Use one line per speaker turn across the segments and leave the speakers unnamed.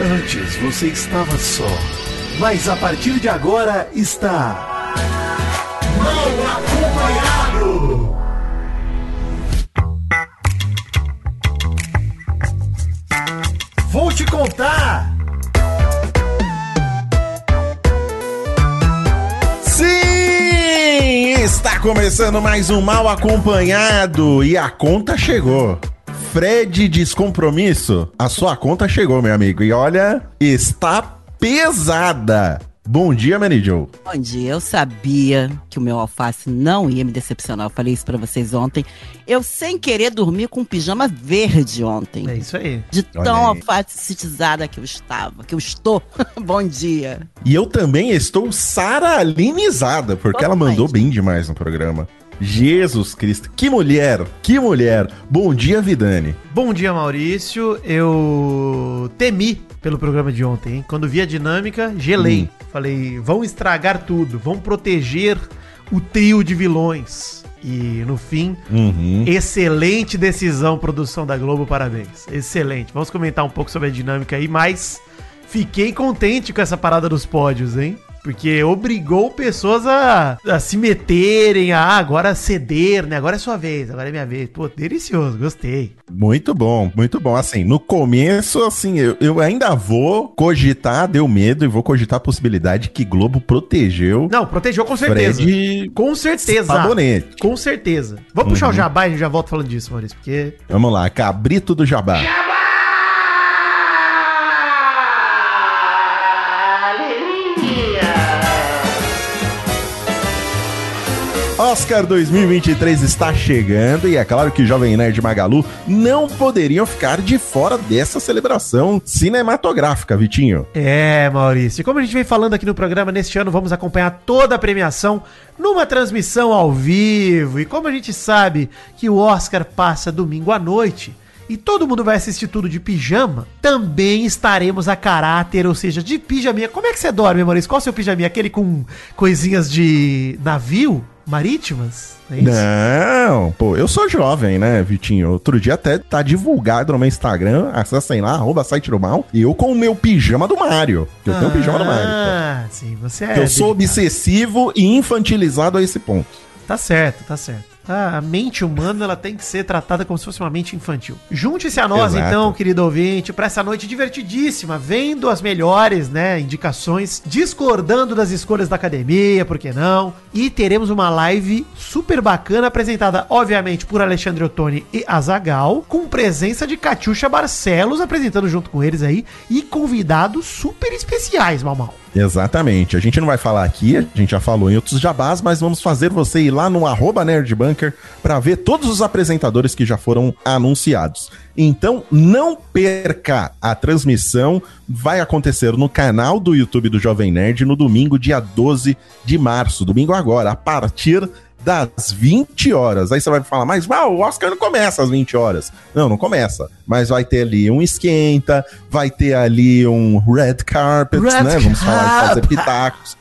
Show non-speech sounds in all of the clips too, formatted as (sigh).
Antes você estava só, mas a partir de agora está. Mal acompanhado! Vou te contar!
Sim! Está começando mais um Mal Acompanhado e a conta chegou. Fred Descompromisso, a sua conta chegou, meu amigo. E olha, está pesada. Bom dia, Mary Jo.
Bom dia, eu sabia que o meu alface não ia me decepcionar. Eu falei isso pra vocês ontem. Eu, sem querer, dormi com um pijama verde ontem.
É isso aí.
De tão
aí.
alfacetizada que eu estava, que eu estou. (laughs) Bom dia.
E eu também estou saralinizada, porque ela
Totalmente.
mandou bem demais no programa. Jesus Cristo, que mulher, que mulher. Bom dia, Vidani.
Bom dia, Maurício. Eu temi pelo programa de ontem, hein? Quando vi a dinâmica, gelei.
Hum.
Falei, vão estragar tudo, vão proteger o trio de vilões. E no fim,
Uhum.
excelente decisão, produção da Globo, parabéns. Excelente. Vamos comentar um pouco sobre a dinâmica aí, mas fiquei contente com essa parada dos pódios, hein? Porque obrigou pessoas a, a se meterem, a ah, agora ceder, né? Agora é sua vez, agora é minha vez. Pô, delicioso, gostei.
Muito bom, muito bom. Assim, no começo, assim, eu, eu ainda vou cogitar, deu medo, e vou cogitar a possibilidade que Globo protegeu
Não, protegeu com certeza.
Fred
Com certeza.
Sabonete.
Com certeza. Vamos puxar o jabá e a gente já volta falando disso, Maurício, porque
Vamos lá, cabrito do jabá. Oscar 2023 está chegando e é claro que Jovem Nerd Magalu não poderiam ficar de fora dessa celebração cinematográfica, Vitinho.
É, Maurício. Como a gente vem falando aqui no programa, neste ano vamos acompanhar toda a premiação numa transmissão ao vivo. E como a gente sabe que o Oscar passa domingo à noite e todo mundo vai assistir tudo de pijama, também estaremos a caráter, ou seja, de pijaminha. Como é que você dorme, Maurício? Qual é o seu pijaminha? Aquele com coisinhas de navio? Marítimas? É isso?
Não, pô, eu sou jovem, né, Vitinho? Outro dia até tá divulgado no meu Instagram, acessem lá, arroba site do mal, eu com o meu pijama do Mario. Eu tenho o pijama do Mario.
Ah, sim, você é.
eu sou obsessivo e infantilizado a esse ponto.
Tá certo, tá certo. A mente humana ela tem que ser tratada como se fosse uma mente infantil. Junte-se a nós,
Exato.
então, querido ouvinte, para essa noite divertidíssima, vendo as melhores, né, indicações, discordando das escolhas da academia, por que não? E teremos uma live super bacana, apresentada, obviamente, por Alexandre Ottoni e Azagal, com presença de Catiuxa Barcelos apresentando junto com eles aí, e convidados super especiais, Mal Mal.
Exatamente. A gente não vai falar aqui, a gente já falou em outros jabás, mas vamos fazer você ir lá no arroba nerdbunker para ver todos os apresentadores que já foram anunciados. Então, não perca a transmissão. Vai acontecer no canal do YouTube do Jovem Nerd no domingo, dia 12 de março. Domingo agora, a partir das 20 horas. Aí você vai falar, mas ah, o Oscar não começa às 20 horas. Não, não começa. Mas vai ter ali um esquenta, vai ter ali um red carpet,
Red
né? Vamos falar de fazer pitacos.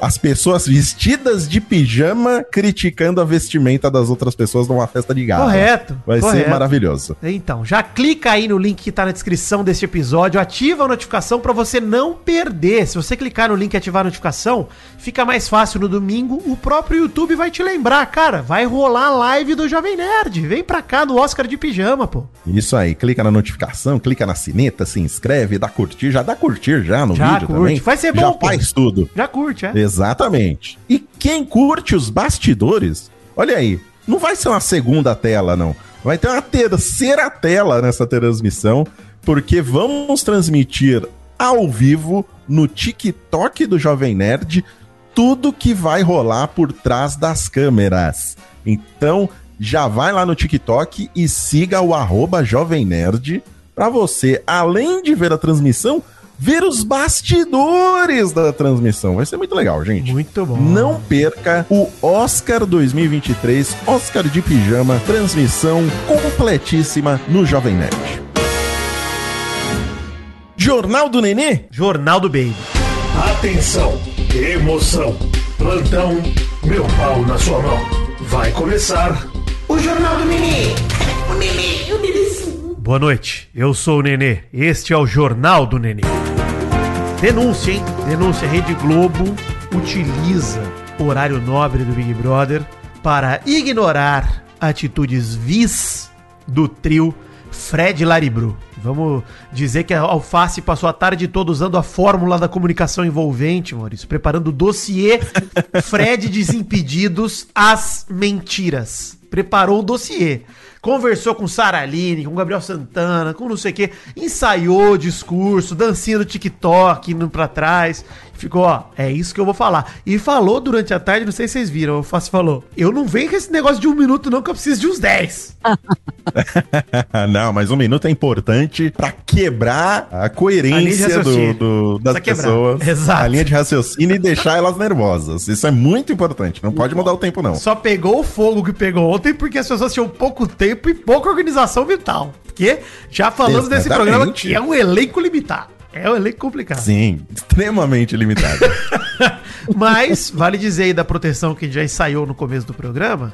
As pessoas vestidas de pijama criticando a vestimenta das outras pessoas numa festa de gala.
Correto.
Vai ser
correto.
maravilhoso.
Então, já clica aí no link que tá na descrição deste episódio, ativa a notificação pra você não perder. Se você clicar no link e ativar a notificação, fica mais fácil no domingo. O próprio YouTube vai te lembrar, cara, vai rolar a live do Jovem Nerd. Vem pra cá no Oscar de pijama, pô.
Isso aí, clica na notificação, clica na sineta, se inscreve, dá curtir, já dá curtir já no
Já
vídeo
curte.
também.
Vai ser bom,
Já
pô.
faz tudo.
Já curte, é?
Exatamente. E quem curte os bastidores, olha aí, não vai ser uma segunda tela, não. Vai ter uma terceira tela nessa transmissão, porque vamos transmitir ao vivo no TikTok do Jovem Nerd tudo que vai rolar por trás das câmeras. Então, já vai lá no TikTok e siga o arroba Jovem Nerd para você, além de ver a transmissão, ver os bastidores da transmissão. Vai ser muito legal, gente.
Muito bom.
Não perca o Oscar 2023, Oscar de Pijama, transmissão completíssima no Jovem Nerd. Jornal do Nenê?
Jornal do Baby.
Atenção, emoção, plantão, meu pau na sua mão. Vai começar o Jornal do Mini.
Boa noite, eu sou o Nenê. Este é o Jornal do Nenê. Denúncia, hein? Denúncia. Rede Globo utiliza o horário nobre do Big Brother para ignorar atitudes vis do trio Fred Laribru. Vamos dizer que a Alface passou a tarde toda usando a fórmula da comunicação envolvente, Maurício, preparando o dossiê (laughs) Fred Desimpedidos as Mentiras. Preparou o dossiê. Conversou com Sara Aline, com Gabriel Santana, com não sei o quê, ensaiou discurso, dancinha do TikTok, indo pra trás. Ficou, ó, é isso que eu vou falar. E falou durante a tarde, não sei se vocês viram, o Fácil falou: Eu não venho com esse negócio de um minuto, não, que eu preciso de uns 10. (laughs)
não, mas um minuto é importante pra quebrar a
A
coerência
de
do, do- das pessoas.
Exato.
A linha de raciocínio e deixar elas nervosas. Isso é muito importante. Não pode mudar o tempo, não.
Só pegou o fogo que pegou ontem porque as pessoas tinham pouco tempo e pouca organização vital. Porque já falamos
Exatamente.
programa que é um elenco limitado. É um elenco complicado.
Sim, extremamente limitado. (laughs)
Mas vale dizer aí da proteção que a gente já ensaiou no começo do programa,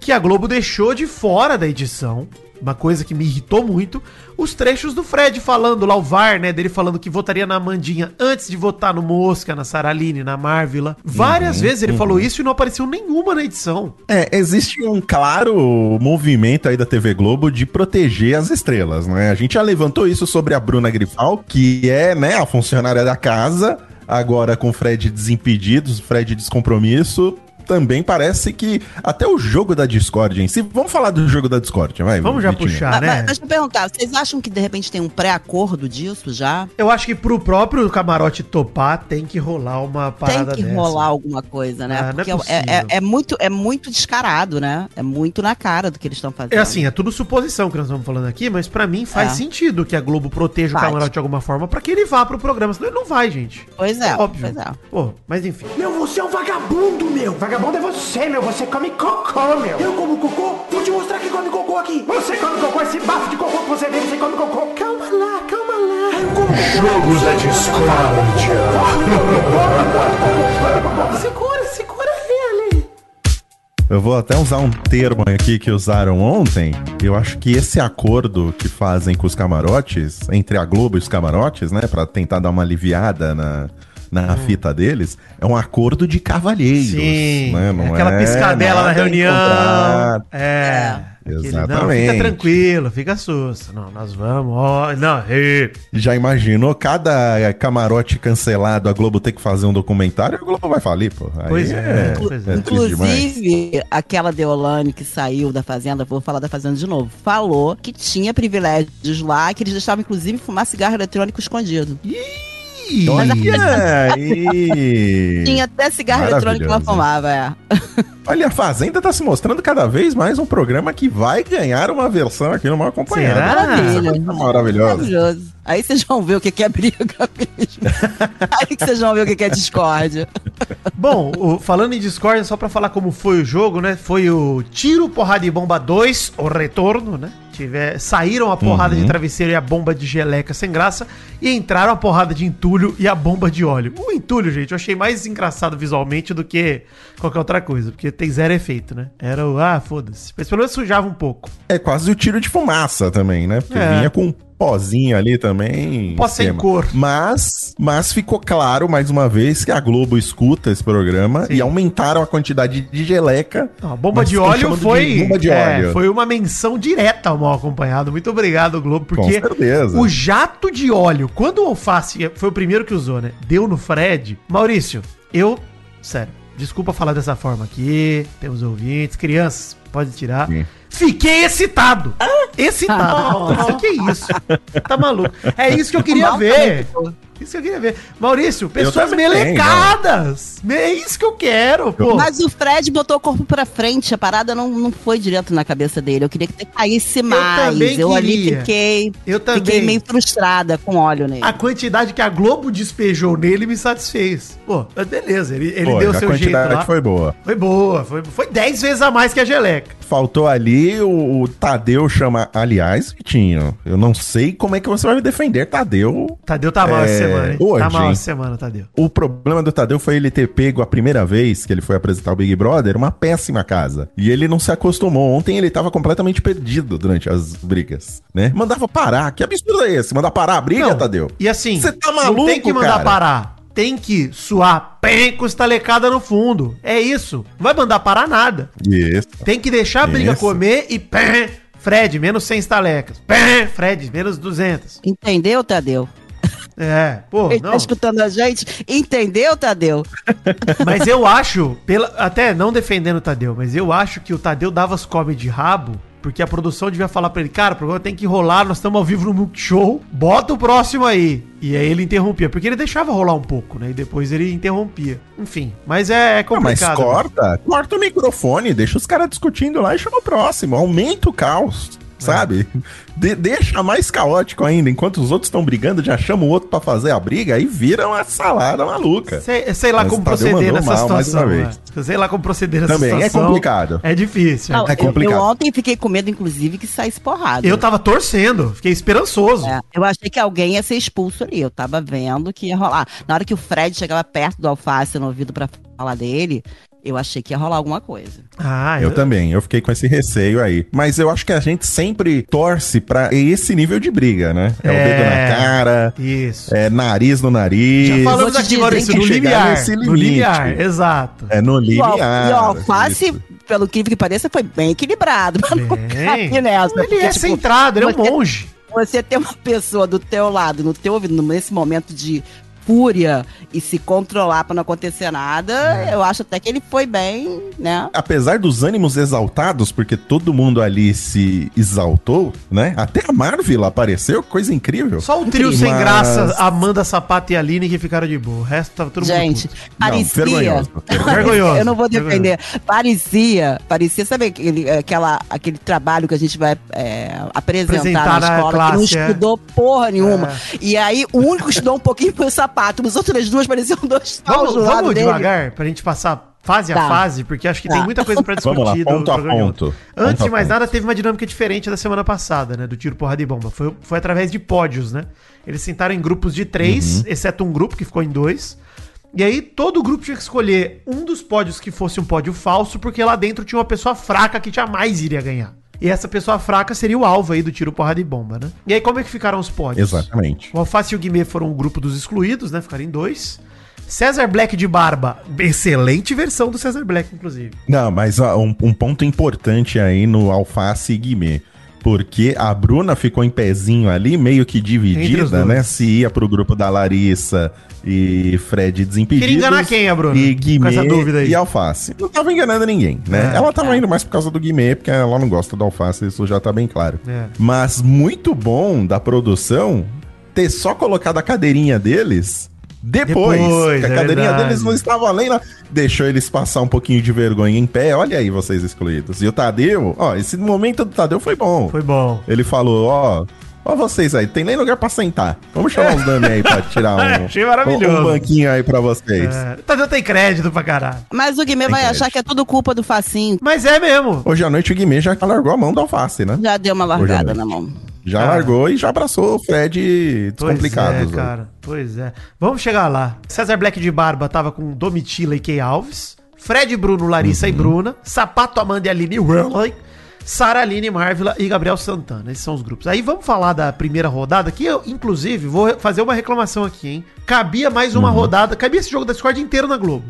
que a Globo deixou de fora da edição, uma coisa que me irritou muito, os trechos do Fred falando lá, o VAR, né, dele falando que votaria na Mandinha antes de votar no Mosca, na Saraline, na Marvila. Várias vezes ele falou isso e não apareceu nenhuma na edição.
É, existe um claro movimento aí da TV Globo de proteger as estrelas, né? A gente já levantou isso sobre a Bruna Grifal, que é, né, a funcionária da casa, agora com o Fred desimpedidos, Fred descompromisso. Também parece que até o jogo da Discord em si. Vamos falar do jogo da Discord, vai.
Vamos já
Vitinho.
puxar,
Mas,
né?
mas deixa eu perguntar, vocês acham que de repente tem um pré-acordo disso já?
Eu acho que pro próprio camarote topar tem que rolar uma parada
tem que
dessa.
rolar alguma coisa, né?
Ah, não é
Porque
possível.
é, é muito, é muito descarado, né? É muito na cara do que eles estão fazendo.
É assim, é tudo suposição que nós estamos falando aqui, mas pra mim faz
É.
sentido que a Globo proteja o
Faz.
camarote de alguma forma pra que ele vá pro programa, senão ele não vai, gente.
Pois é,
Óbvio.
pois é.
Pô, mas enfim.
Meu, você é um vagabundo, meu! Vagabundo é você, meu! Você come cocô, meu! Eu como cocô? Vou te mostrar que come cocô aqui! Você come cocô, esse bafo de cocô que você tem, você come cocô! Calma lá, calma lá! Eu como!
Jogos da discórdia. (laughs)
Segura, segura ele!
Eu vou até usar um termo aqui que usaram ontem. Eu acho que esse acordo que fazem com os camarotes, entre a Globo e os camarotes, né, Pra tentar dar uma aliviada na, na fita deles, é um acordo de cavalheiros.
Sim,
né? Não
aquela
é
piscadela na reunião.
encontrado.
É. aquele, Não,
Exatamente.
fica tranquilo, fica susto. Não, nós vamos, ó. Não, e-
Já imaginou cada camarote cancelado, a Globo ter que fazer um documentário? A Globo vai falir, pô. Aí
Pois é, pois é.
é demais.
Inclusive, aquela Deolane que saiu da Fazenda, vou falar da Fazenda de novo, falou que tinha privilégios lá, que eles deixavam, inclusive, fumar cigarro eletrônico escondido.
Olha aí!
Tinha até cigarro eletrônico que ela fumava, é.
Olha, a Fazenda tá se mostrando cada vez mais um programa que vai ganhar uma versão aqui no Mal Acompanhado.
Será?
Maravilha.
Maravilhosa.
Maravilhoso. Aí vocês vão ver o que é briga (laughs) mesmo. Aí que vocês vão ver o que é discórdia.
Bom, o- falando em Discord, só pra falar como foi o jogo, né? Foi o Tiro, Porrada e Bomba 2, o retorno, né? Tiver, saíram a porrada
Uhum.
de travesseiro e a bomba de geleca sem graça e entraram a porrada de entulho e a bomba de óleo. O entulho, gente, eu achei mais engraçado visualmente do que qualquer outra coisa, porque tem zero efeito, né? Era o, ah, foda-se. Mas pelo menos sujava um pouco.
É quase o tiro de fumaça também, né? Porque
É.
vinha com pozinho ali também.
Pó sem cor.
Mas, mas ficou claro, mais uma vez, que a Globo escuta esse programa
Sim.
e aumentaram a quantidade de geleca.
Não, a bomba de óleo
chamando de
foi.
bomba de
é,
óleo.
foi uma menção direta ao mal acompanhado. Muito obrigado, Globo, porque o jato de óleo, quando o Alface foi o primeiro que usou, né? Deu no Fred. Maurício, eu. Sério, desculpa falar dessa forma aqui. Temos ouvintes, crianças, pode tirar.
Sim.
Fiquei excitado. Excitado. Isso (laughs) que é isso? Tá maluco? É isso que eu queria ver.
também.
Isso que eu queria ver. Maurício, pessoas melecadas. É isso que eu quero, pô.
Mas o Fred botou o corpo pra frente, a parada não, não foi direto na cabeça dele. Eu queria que ele caísse mais.
também
Eu, ali fiquei,
Eu também.
fiquei meio frustrada com óleo nele.
A quantidade que a Globo despejou nele me satisfez. Pô, mas beleza, ele, ele
Pô,
deu seu jeito
quantidade
lá.
foi boa.
Foi boa, foi, foi 10 vezes a mais que a geleca.
faltou ali o, o Tadeu chama. Aliás, Vitinho, eu não sei como é que você vai me defender, Tadeu.
Tadeu tá mal
É,
essa semana, hein?
hoje,
tá mal essa semana, Tadeu.
O problema do Tadeu foi ele ter pego a primeira vez que ele foi apresentar o Big Brother uma péssima casa. E ele não se acostumou. Ontem ele tava completamente perdido durante as brigas, né? Mandava parar. Que absurdo é esse? Mandar parar a briga,
Não,
Tadeu?
E assim,
Você tá
não
maluco,
tem que mandar
cara?
parar. Tem que suar pem com estalecada no fundo. É isso. Não vai mandar parar nada.
Isso.
Tem que deixar a briga
Isso.
comer e pem, Fred, menos 100 estalecas. Pem, Fred, menos 200.
Entendeu, Tadeu?
É, pô,
Ele
não.
tá escutando a gente? Entendeu, Tadeu? (laughs)
Mas eu acho, pela, até não defendendo o Tadeu, mas eu acho que o Tadeu dava as come de rabo, porque a produção devia falar pra ele, cara, o programa tem que rolar, nós estamos ao vivo no Multishow, bota o próximo aí. E aí ele interrompia, porque ele deixava rolar um pouco, né? E depois ele interrompia. Enfim, mas é, é
Ah, mas
complicado.
corta, corta o microfone, deixa os caras discutindo lá e chama o próximo. Aumenta o caos. Sabe? De- deixa mais caótico ainda. Enquanto os outros estão brigando, já chama o outro pra fazer a briga, aí vira uma salada maluca.
Sei, sei lá
Mas
como proceder nessa
mal mais
situação.
uma
né?
vez.
Sei lá como proceder nessa
Também é
situação.
complicado.
É difícil.
Não,
é
eu-
complicado.
Eu, ontem fiquei com medo, inclusive, que saísse porrada.
Eu tava torcendo, fiquei esperançoso.
É, eu achei que alguém ia ser expulso ali. Eu tava vendo que ia rolar. Na hora que o Fred chegava perto do alface no ouvido pra falar dele, eu achei que ia rolar alguma coisa.
Ah,
Eu também, eu fiquei com esse receio aí. Mas eu acho que a gente sempre torce pra esse nível de briga, né? É,
É.
o dedo na cara,
Isso.
é nariz no nariz.
Já falamos aqui,
dizer
Maurício, no limiar.
nesse
No limiar, exato.
É no limiar.
e alface,
isso.
pelo que que pareça, foi bem equilibrado. Pra não cair nessa.
Ele
porque,
é
tipo,
centrado, ele é um
você-
monge.
Você ter uma pessoa do teu lado, no teu ouvido, nesse momento de fúria e se controlar pra não acontecer nada,
É.
eu acho até que ele foi bem, né?
Apesar dos ânimos exaltados, porque todo mundo ali se exaltou, né? Até a Marvel apareceu, coisa incrível.
Só o trio
Incrível.
sem
Mas-
graça, Amanda, Sapato e Aline que ficaram de boa. O resto tava todo
Gente,
mundo puto.
parecia.
vergonhoso, (laughs)
vergonhoso.
Eu não vou defender. Parecia, parecia, sabe aquele, aquela, aquele trabalho que a gente vai é, apresentar,
Apresentar
na
na
escola,
classe,
que não
é.
estudou porra nenhuma.
É.
E aí, o único que estudou um pouquinho foi o sapato. Os outras duas pareciam dois
Vamos,
do
vamos
dele.
devagar pra gente passar fase a
Tá.
fase, porque acho que
Tá.
tem muita coisa pra discutir. (laughs)
Vamos lá,
do
ponto a
programa de
ponto.
Antes
a
de mais
ponto.
nada, teve uma dinâmica diferente da semana passada, né? Do tiro, porrada e bomba. Foi, foi através de pódios, né? Eles sentaram em grupos de três,
Uhum.
exceto um grupo que ficou em dois. E aí, todo grupo tinha que escolher um dos pódios que fosse um pódio falso, porque lá dentro tinha uma pessoa fraca que jamais iria ganhar. E essa pessoa fraca seria o alvo aí do tiro, porrada e bomba, né? E aí, como é que ficaram os pódios?
Exatamente.
O Alface e o Guimê foram o grupo dos excluídos, né? Ficaram em dois. César Black de barba. Excelente versão do César Black, inclusive.
Não, mas ó, um, um ponto importante aí no Alface e Guimê. Porque a Bruna ficou em pezinho ali, meio que dividida, né? Se ia pro grupo da Larissa e Fred Desimpedidos.
Queria enganar quem, a Bruna?
E Guimê
essa dúvida aí.
e Alface. Não tava enganando ninguém, né?
É.
ela tava indo mais por causa do Guimê, porque ela não gosta do Alface, isso já tá bem claro.
É.
Mas muito bom da produção ter só colocado a cadeirinha deles depois.
Depois,
que a
é
cadeirinha
verdade.
deles não estava além lá. Deixou eles passar um pouquinho de vergonha em pé. Olha aí vocês excluídos. E o Tadeu, ó, esse momento do Tadeu foi bom.
Foi bom.
Ele falou, ó. Ó vocês aí, tem nem lugar pra sentar. Vamos chamar os dummies aí pra tirar (laughs) um,
Achei maravilhoso.
um banquinho aí pra vocês.
É, Tadeu tem crédito pra caralho.
Mas o Guimê
Tem
vai
crédito.
achar que é tudo culpa do facinho.
Mas é mesmo.
Hoje à noite o Guimê já largou a mão da alface, né?
Já deu uma largada na mão.
Já
Cara.
largou e já abraçou o Fred
Pois
descomplicados.
é, cara. Pois é. Vamos chegar lá. César Black de barba tava com Domitila e Key Alves. Fred Bruno, Larissa
Uhum.
e Bruna. Sapato Amanda e Aline Whirley. Sara Aline Marvila e Gabriel Santana. Esses são os grupos. Aí vamos falar da primeira rodada, que eu, inclusive, vou fazer uma reclamação aqui, hein? Cabia mais
Uhum.
uma rodada. Cabia esse jogo da Discord inteiro na Globo.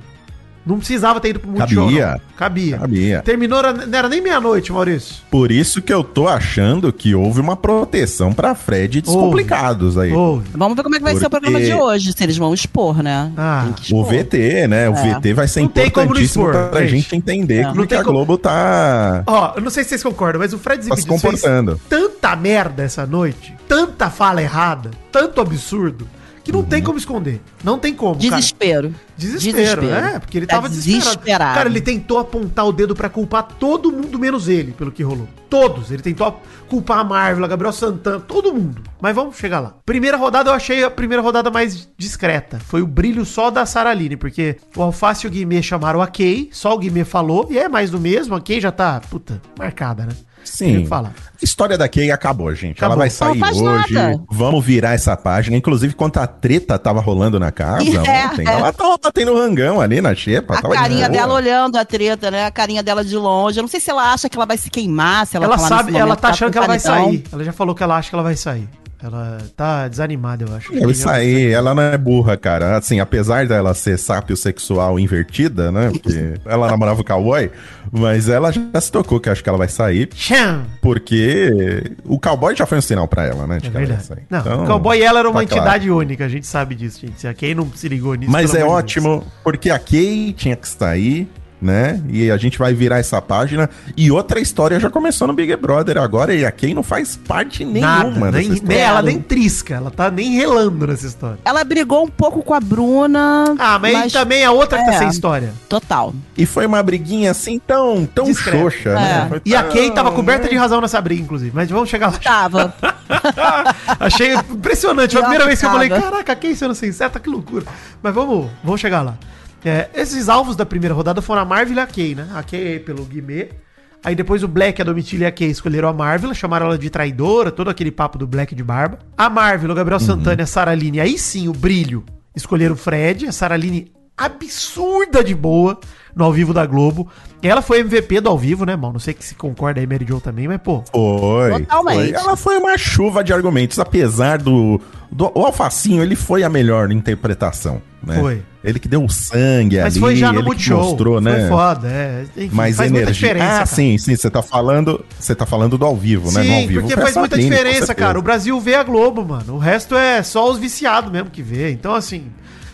Não precisava ter ido pro Multishow.
Cabia.
não. Cabia.
Cabia.
Terminou, não era nem meia-noite, Maurício.
Por isso que eu tô achando que houve uma proteção pra Fred descomplicados aí.
Ouve.
Vamos ver como é que vai ser o
Porque-
programa de hoje, se eles vão expor, né?
Ah,
que
O
expor.
VT, né? O
É.
VT vai ser
Não
importantíssimo
expor,
pra
gente.
gente entender
É.
que a Globo tá,
Ó, eu não sei se vocês concordam, mas o Fred
tá se comportando.
tanta merda essa noite, tanta fala errada, tanto absurdo, que não tem como esconder. Não tem como, cara.
Desespero.
Desespero,
Desespero.
é, porque ele
Tá
tava desesperado.
desesperado.
Cara, ele tentou apontar o dedo pra culpar todo mundo menos ele, pelo que rolou. Todos. Ele tentou culpar a Marvel, a Gabriel Santana, todo mundo. Mas vamos chegar lá. Primeira rodada eu achei a primeira rodada mais discreta. Foi o brilho só da Saraline, porque o Alface e o Guimê chamaram a Kay, só o Guimê falou, e é mais do mesmo, a Kay já tá, puta, marcada, né?
Sim.
falar.
A história da Kay acabou, gente.
Acabou.
Ela vai sair hoje.
nada.
Vamos virar essa página. Inclusive, quando a treta tava rolando na casa (laughs)
É,
ontem,
é.
ela tava batendo rangão ali na xepa.
A
tava de
carinha
boa.
dela olhando a treta, né? A carinha dela de longe. Eu não sei se ela acha que ela vai se queimar, se ela,
Ela,
tá
sabe, ela
momento,
tá achando que ela vai sair. Ela já falou que ela acha que ela vai sair. Ela tá desanimada, eu acho.
Deve sair, ela não é burra, cara. Assim, apesar dela ser sápio sexual invertida, né? Porque (laughs) ela namorava o cowboy, mas ela já se tocou que acho que ela vai sair,
Tchan!
porque o cowboy já foi um sinal pra ela, né? De
É
que ela ia
verdade.
sair.
Não,
Então,
o cowboy e ela era uma
tá claro.
entidade única, a gente sabe disso, gente. Se quem não se ligou nisso.
Mas é ótimo, porque a Kay tinha que sair, né? E a gente vai virar essa página. E outra história já começou no Big Brother agora, e a Kay não faz parte nenhuma
Nada, nem, ela nem trisca, ela tá nem relando nessa história.
Ela brigou um pouco com a Bruna.
Ah, mas, também a outra que tá
é.
sem história.
Total.
E foi uma briguinha assim tão, tão
Discreta.
xoxa, né?
É.
Foi
E a Kay tava coberta
né?
de razão nessa briga, inclusive. Mas vamos chegar lá.
Tava. (laughs)
Achei impressionante. Foi a primeira vez que eu falei, caraca, quem sendo sincera, que loucura. Mas vamos, vamos chegar lá. É, esses alvos da primeira rodada foram a Marvel e a Kay, né? A Kay pelo Guimê. Aí depois o Black, a Domitila e a Kay escolheram a Marvel, chamaram ela de traidora, todo aquele papo do Black de barba. A Marvel, o Gabriel Santana e a Saraline, aí sim, o brilho, escolheram o Fred. A Saraline, absurda de boa no ao vivo da Globo. Ela foi MVP do ao vivo, né, mal? Não sei que se concorda aí, Mary Jo também, mas pô,
Foi,
Totalmente.
foi. Ela foi uma chuva de argumentos, apesar do, do. O Alfacinho, ele foi a melhor interpretação, né?
Foi.
Ele que deu o sangue
Mas
ali,
foi já no
ele que mostrou,
Foi
né?
foda, é. Enfim,
mais
faz muita
energia.
diferença.
ah,
cara.
sim, sim, você tá falando, você tá falando do ao vivo, né? No ao
Sim,
vivo
porque
foi
faz muita diferença, cara. O Brasil vê a Globo, mano. O resto é só os viciados mesmo que vê. Então, assim,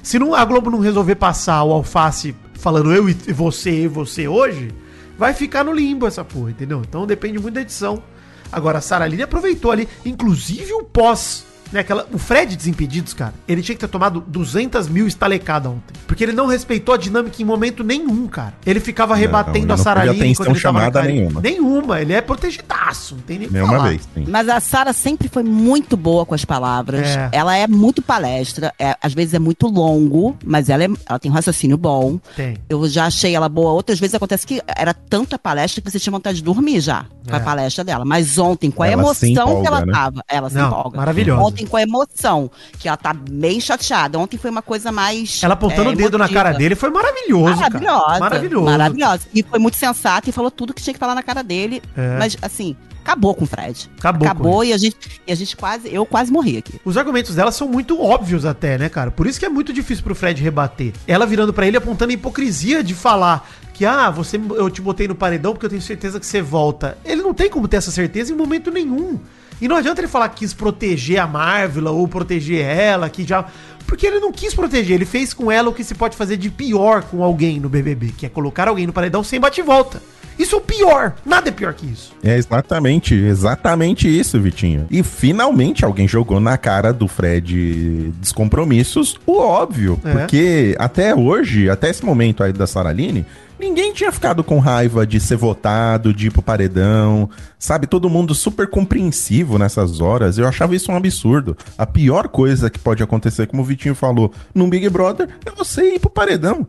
se não, a Globo não resolver passar o alface falando eu e você e você hoje, vai ficar no limbo essa porra, entendeu? Então depende muito da edição. Agora, a Sara Line aproveitou ali, inclusive o pós. Né, aquela, o Fred Desimpedidos, cara, ele tinha que ter tomado 200 mil estalecadas ontem. Porque ele não respeitou a dinâmica em momento nenhum, cara. Ele ficava rebatendo
ele
a
não
Sara
teve
Line
atenção chamada nenhuma.
Nenhuma, ele é protegidaço, não tem nem
Nenhuma
falar.
vez, sim.
Mas a Sara sempre foi muito boa com as palavras.
É.
Ela é muito palestra. é- às vezes é muito longo, mas ela, é- ela tem um raciocínio bom.
Tem.
Eu já achei ela boa. Outras vezes acontece que era tanta palestra que você tinha vontade de dormir já com
É.
a palestra dela. Mas ontem, com a
Ela
emoção
empolga,
que ela
né?
tava, ela se
Não,
empolga.
maravilhosa.
Ontem, com a emoção, que ela tá bem chateada. Ontem foi uma coisa mais.
Ela apontando
é,
o dedo na cara dele foi maravilhoso,
Maravilhosa.
cara. Maravilhoso.
Maravilhosa. E foi muito sensata e falou tudo que tinha que falar na cara dele.
É.
Mas, assim, acabou com o Fred.
Acabou
Acabou e a gente, e a gente quase. Eu quase morri aqui.
Os argumentos dela são muito óbvios até, né, cara? Por isso que é muito difícil pro Fred rebater. Ela virando pra ele apontando a hipocrisia de falar que, ah, você, eu te botei no paredão porque eu tenho certeza que você volta. Ele não tem como ter essa certeza em momento nenhum. E não adianta ele falar que quis proteger a Marvel ou proteger ela, que já... Porque ele não quis proteger, ele fez com ela o que se pode fazer de pior com alguém no BBB, que é colocar alguém no paredão sem bate-volta. Isso é o pior, nada é pior que isso.
É exatamente, exatamente isso, Vitinho. E finalmente alguém jogou na cara do Fred descompromissos o óbvio.
É.
Porque até hoje, até esse momento aí da Saraline, ninguém tinha ficado com raiva de ser votado, de ir pro paredão. Sabe, todo mundo super compreensivo nessas horas. Eu achava isso um absurdo. A pior coisa que pode acontecer, como o Vitinho falou, num Big Brother, é você ir pro paredão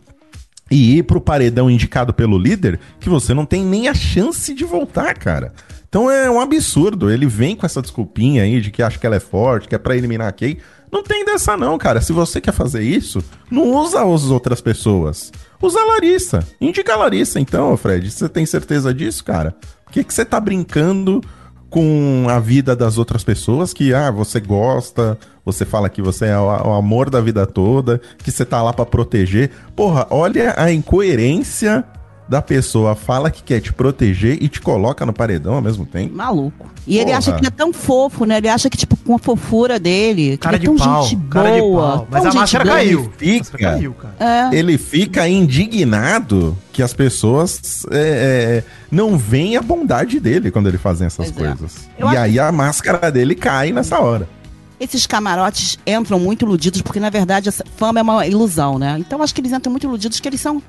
e ir pro paredão indicado pelo líder que você não tem nem a chance de voltar, cara. Então é um absurdo. Ele vem com essa desculpinha aí de que acha que ela é forte, que é pra eliminar Kay. Não tem dessa não, cara. Se você quer fazer isso, não usa as outras pessoas. Usa a Larissa. Indica a Larissa, então, Fred. Você tem certeza disso, cara? Por que, que você tá brincando com a vida das outras pessoas que, ah, você gosta, você fala que você é o, amor da vida toda, que você tá lá pra proteger. Porra, olha a incoerência da pessoa. Fala que quer te proteger e te coloca no paredão ao mesmo tempo.
Maluco. E ele
Porra.
acha que ele é tão fofo, né? Ele acha que, tipo, com a fofura dele, que
Cara
ele
de
é tão
pau,
gente
cara de
boa.
pau. Mas
tão
a máscara
boa.
caiu.
Fica.
A máscara caiu, cara.
É.
Ele fica indignado que as pessoas é, é, não veem a bondade dele quando ele fazem essas
Pois é.
coisas. E
acho-
aí a máscara dele cai nessa hora.
esses camarotes entram muito iludidos, porque na verdade essa fama é uma ilusão, né? Então acho que eles entram muito iludidos que eles são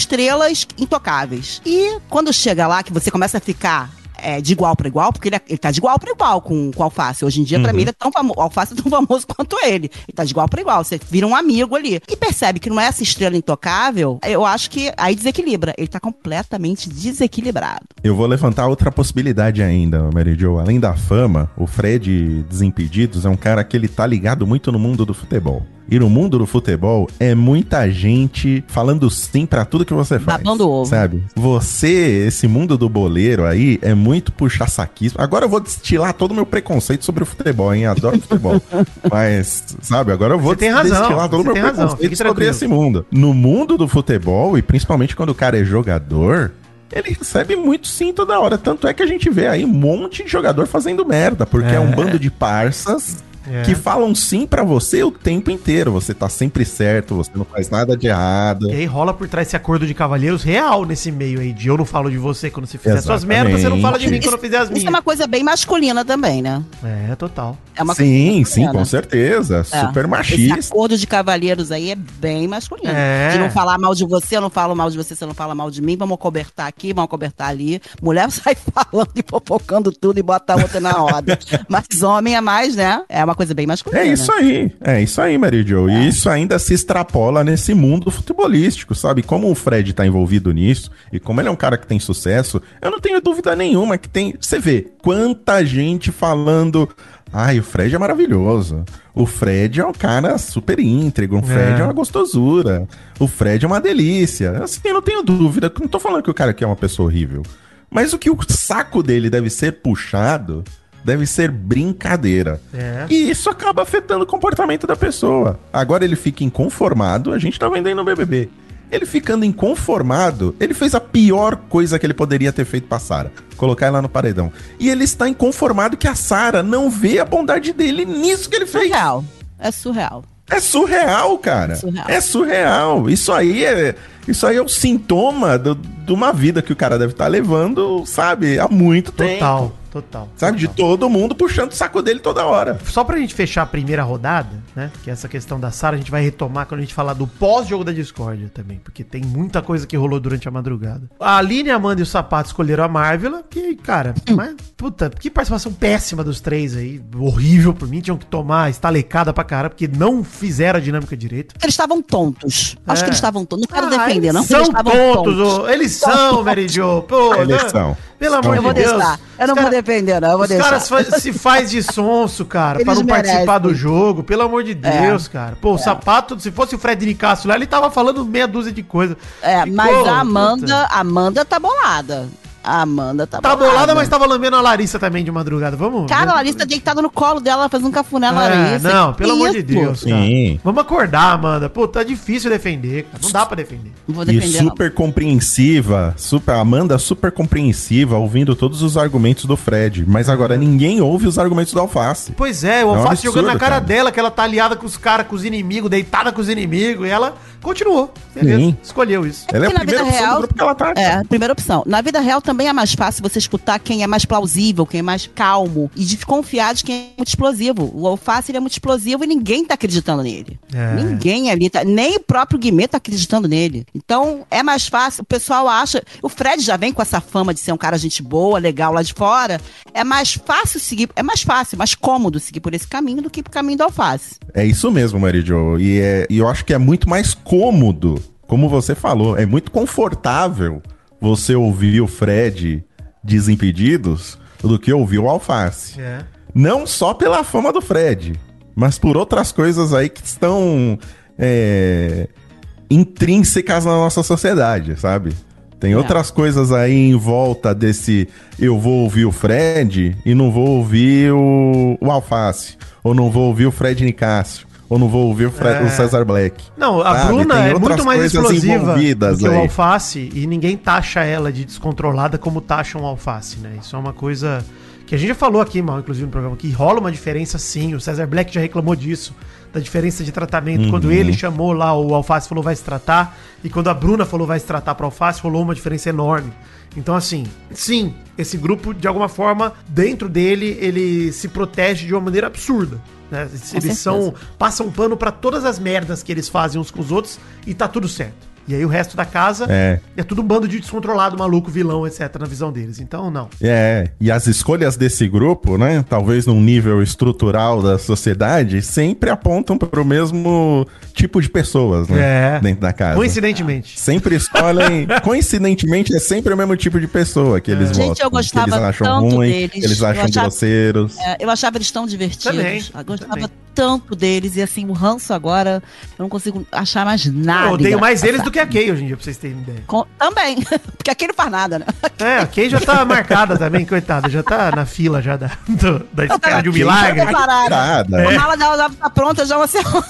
estrelas intocáveis. E quando chega lá, que você começa a ficar é, de igual para igual, porque ele, é- ele tá de igual para igual com, com o Alface. Hoje em dia, pra mim, ele é tão famoso, o Alface é tão (laughs) famoso quanto ele. Ele tá de igual para igual, você vira um amigo ali. E percebe que não é essa estrela intocável, eu acho que aí desequilibra. Ele tá completamente desequilibrado.
Eu vou levantar outra possibilidade ainda, Mary Jo. Além da fama, o Fred Desimpedidos é um cara que ele tá ligado muito no mundo do futebol. E no mundo do futebol é muita gente falando sim pra tudo que você faz.
Babando ovo.
Sabe? Você, esse mundo do boleiro aí, é muito puxar saquismo. Agora eu vou destilar todo o meu preconceito sobre o futebol, hein? Adoro futebol. (laughs) Mas, sabe, agora eu vou
Você tem razão,
destilar todo o meu preconceito sobre esse mundo. No mundo do futebol, e principalmente quando o cara é jogador, ele recebe muito sim toda hora. Tanto é que a gente vê aí um monte de jogador fazendo merda, porque é, um bando de parças
É.
que falam sim pra você o tempo inteiro. Você tá sempre certo, você não faz nada de errado.
E aí rola por trás esse acordo de cavalheiros real nesse meio aí, de eu não falo de você quando você fizer suas
Exatamente.
merdas, você não fala de mim quando eu fizer as
Isso é
minhas.
uma coisa bem masculina também, né?
É, total.
É uma
sim,
coisa
sim,
masculina.
com certeza.
É.
Super
Esse
machista.
acordo de cavalheiros aí é bem masculino.
É.
De não falar mal de você, eu não falo mal de você, você não fala mal de mim, vamos cobertar aqui, vamos cobertar ali. Mulher (laughs) sai falando e fofocando tudo e bota a outra na roda. (laughs) Mas homem é mais, né? É uma coisa bem masculina.
É isso aí, é isso aí, Mary Jo. E isso ainda se extrapola nesse mundo futebolístico, sabe? Como o Fred tá envolvido nisso, e como ele é um cara que tem sucesso, eu não tenho dúvida nenhuma que tem. Você vê quanta gente falando. Ai, o Fred é maravilhoso. O Fred é um cara super íntegro. O Fred
É.
é, uma gostosura. O Fred é uma delícia. Assim, eu não tenho dúvida. Não tô falando que o cara aqui é uma pessoa horrível. Mas o que o saco dele deve ser puxado deve ser brincadeira.
É.
E isso acaba afetando o comportamento da pessoa. Agora ele fica inconformado, a gente tá vendendo no BBB. Ele ficando inconformado, ele fez a pior coisa que ele poderia ter feito pra Sara, colocar ela no paredão. E ele está inconformado que a Sara não vê a bondade dele nisso que ele fez.
Surreal. É surreal.
É surreal, cara.
Surreal.
É surreal. Isso aí é, isso aí é o sintoma do- de uma vida que o cara deve estar levando, sabe, há muito tempo.
Total, total.
Sabe, de
total.
todo mundo puxando o saco dele toda hora.
Só pra gente fechar a primeira rodada, né? Que essa questão da Sara a gente vai retomar quando a gente falar do pós-jogo da discórdia também, porque tem muita coisa que rolou durante a madrugada. A Aline, a Amanda e o Sapato escolheram a Marvela, que, cara, mas, puta, que participação péssima dos três aí. Horrível por mim, tinham que tomar estalecada pra cara, porque não fizeram a dinâmica direito.
Eles estavam tontos. Acho
É.
que eles estavam tontos. Não quero
Ah,
defender,
eles
não.
São
eles estavam
tontos, ô, eles são, Mary Jo. Pô,
Eles
né?
são.
Pelo amor
Eu
de
vou
Deus.
deixar. Eu não
Os
vou
cara-
defender, não. Eu vou
Os
deixar.
caras se faz de sonso, cara, (laughs) pra
Eles
não participar do
merecem.
jogo. Pelo amor de
É.
Deus, cara. Pô, o sapato, se fosse o Fred Nicásio lá, ele tava falando meia dúzia de coisa.
É,
Ficou,
mas a
puta.
Amanda, a Amanda tá bolada. A Amanda tá,
Tá bolada, mas tava lambendo a Larissa também de madrugada. Vamos.
Cara, a Larissa tá deitada no colo dela, fazendo um cafuné na
É,
Larissa.
não,
Que
pelo amor de? Deus, cara.
Sim.
Vamos acordar, Amanda. Pô, tá difícil defender, cara. Não dá pra defender.
Não vou
E
defender, não.
super compreensiva, super, a Amanda super compreensiva, ouvindo todos os argumentos do Fred. Mas agora ninguém ouve os argumentos do Alface.
Pois é, o
um
Alface
absurdo,
jogando na cara
cara.
dela, que ela tá aliada com os caras, com os inimigos, deitada com os inimigos, e ela continuou. Beleza,
Sim.
escolheu isso.
Ela é a
Porque na
primeira
vida
opção
real-
do grupo que ela tá.
É, primeira opção. Na vida real também é mais fácil você escutar quem é mais plausível, quem é mais calmo e desconfiar de quem é muito explosivo. O Alface ele é muito explosivo e ninguém tá acreditando nele.
É.
Ninguém ali tá, nem o próprio Guimê tá acreditando nele. Então é mais fácil, o pessoal acha, o Fred já vem com essa fama de ser um cara gente boa, legal lá de fora. É mais fácil seguir, é mais fácil, mais cômodo seguir por esse caminho do que pro caminho do Alface.
É isso mesmo, Mary Jo. E, é, e eu acho que é muito mais cômodo, como você falou, é muito confortável você ouvir o Fred Desimpedidos do que ouvir o Alface.
É.
Não só pela fama do Fred, mas por outras coisas aí que estão é, intrínsecas na nossa sociedade, sabe? Tem
É.
outras coisas aí em volta desse eu vou ouvir o Fred e não vou ouvir o, o Alface. Ou não vou ouvir o Fred Nicásio. Ou não vou ouvir o, Fred-
É.
o César Black.
Não, a
Sabe,
Bruna
tem
é muito mais explosiva do que o
aí.
Alface e ninguém taxa ela de descontrolada como taxam o Alface, né? Isso é uma coisa que a gente já falou aqui, mal, inclusive no programa, que rola uma diferença sim. O César Black já reclamou disso, da diferença de tratamento.
Uhum.
Quando ele chamou lá, o Alface falou vai se tratar, e quando a Bruna falou vai se tratar para Alface, rolou uma diferença enorme. Então, assim, sim, esse grupo, de alguma forma, dentro dele, ele se protege de uma maneira absurda. Né? Eles, são. passam pano pra todas as merdas que eles fazem uns com os outros e tá tudo certo. E aí o resto da casa
É.
é tudo um bando de descontrolado, maluco, vilão, etc. na visão deles. Então, não.
É, e as escolhas desse grupo, né, talvez num nível estrutural da sociedade, sempre apontam para o mesmo tipo de pessoas, né,
É.
dentro da casa.
Coincidentemente.
Sempre escolhem, (laughs) coincidentemente, é sempre o mesmo tipo de pessoa que eles
Gente,
votam.
eu gostava
que eles acham
tanto
ruim,
deles.
eles
Eu
acham
achava-
grosseiros.
É, eu achava eles tão divertidos.
Também,
eu gostava
também.
Tanto deles. E assim, o ranço agora, eu não consigo achar mais nada.
eu odeio mais eles do que a Kay hoje em dia, pra vocês terem ideia.
Com- Também. (laughs) Porque aquele não faz nada, né?
É, a Kay já tá marcada também, coitada. Já tá na fila já da, do- da espera de um
Kay
milagre.
já tá
Parada.
Parada.
A mala dela já tá pronta já uma semana.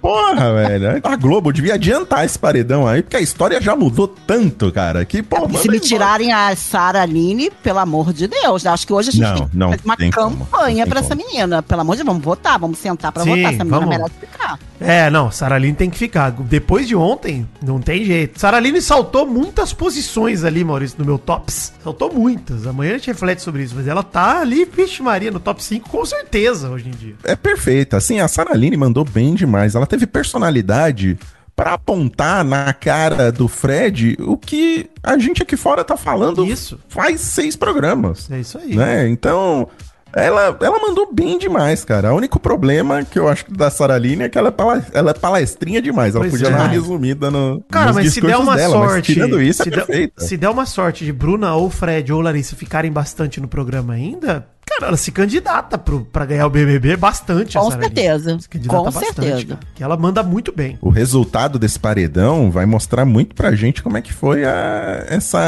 Porra, velho. A Globo devia adiantar esse paredão aí, porque a história já mudou tanto, cara. Que,
E
manda
se me tirarem a Sara Aline, pelo amor de Deus, né? acho que hoje a gente
Não,
tem
não
uma
tem como,
campanha
não
pra
tem
essa menina. Pelo amor de Deus, vamos votar, vamos sentar pra
Sim,
votar. Essa menina
vamos.
merece ficar.
É, não, Saraline tem que ficar. Depois de ontem, não tem jeito. Saraline saltou muitas posições ali, Maurício, no meu tops. Saltou muitas. Amanhã a gente reflete sobre isso, mas ela tá ali, vixe Maria, no top 5 com certeza hoje em dia.
É perfeita. Assim, a Sarah Lynn mandou bem demais. Ela teve personalidade pra apontar na cara do Fred o que a gente aqui fora tá falando
Isso.
faz seis programas.
É isso aí.
Né? Então, ela, ela mandou bem demais, cara. O único problema que eu acho da Sarah Lynn é que ela é, pala- ela é palestrinha demais. Ela
Pois
podia
é.
dar uma resumida no,
Cara, mas se der uma
dela,
sorte.
tirando isso,
se,
é
der, se der uma sorte de Bruna ou Fred ou Larissa ficarem bastante no programa ainda, cara, ela se candidata pro, pra ganhar o BBB bastante.
Com certeza.
Se candidata
Com
bastante,
certeza.
cara, que ela manda muito bem.
O resultado desse paredão vai mostrar muito pra gente como é que foi a, essa.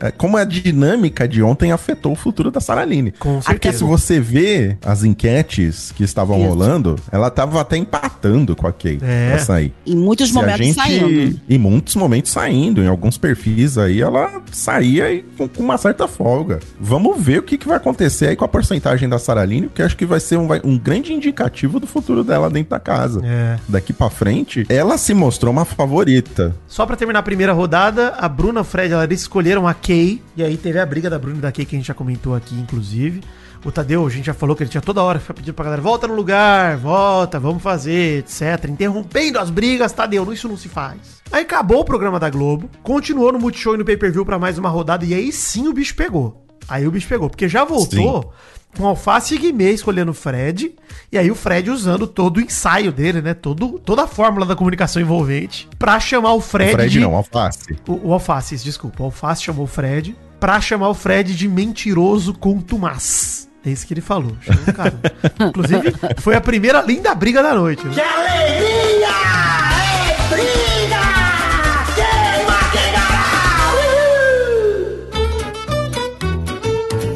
a- como a dinâmica de ontem afetou o futuro da Saraline.
Com
Porque
certeza.
se você vê as enquetes que estavam
Isso.
rolando, ela tava até empatando com a Kay
É.
pra sair.
Em muitos
Se
momentos
gente,
saindo.
em muitos momentos saindo, em alguns perfis aí, ela saía e com, com uma certa folga. Vamos ver o que, que vai acontecer aí com a porcentagem da Saraline, porque acho que vai ser um, um grande indicativo do futuro dela dentro da casa.
É.
Daqui pra frente, ela se mostrou uma favorita.
Só pra terminar a primeira rodada, a Bruna, Fred e a Larissa escolheram a Kay. E aí teve a briga da Bruna e da Kay, que a gente já comentou aqui, inclusive. O Tadeu, a gente já falou que ele tinha toda hora pedindo pra galera, volta no lugar, volta, vamos fazer, etc. Interrompendo as brigas, Tadeu, isso não se faz. Aí acabou o programa da Globo, continuou no Multishow e no pay-per-view pra mais uma rodada, e aí sim o bicho pegou. Aí o bicho pegou, porque já voltou com Alface e Guimê escolhendo o Fred, e aí o Fred usando todo o ensaio dele, né? Todo, toda a fórmula da comunicação envolvente pra chamar o Fred,
Fred
de...
não, alface.
O, o Alface, desculpa. O Alface chamou o Fred pra chamar o Fred de mentiroso contumaz. É isso que ele falou. O. (laughs) Inclusive, foi a primeira linda briga da noite. né?
alegria!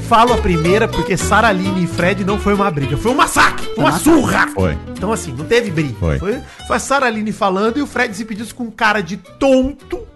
Falo a primeira porque Sara Aline e Fred não foi uma briga, foi um massacre, uma surra.
Foi.
Então, assim, não teve briga.
Foi.
Foi, foi a Sara Aline falando e o Fred se pediu com cara de tonto,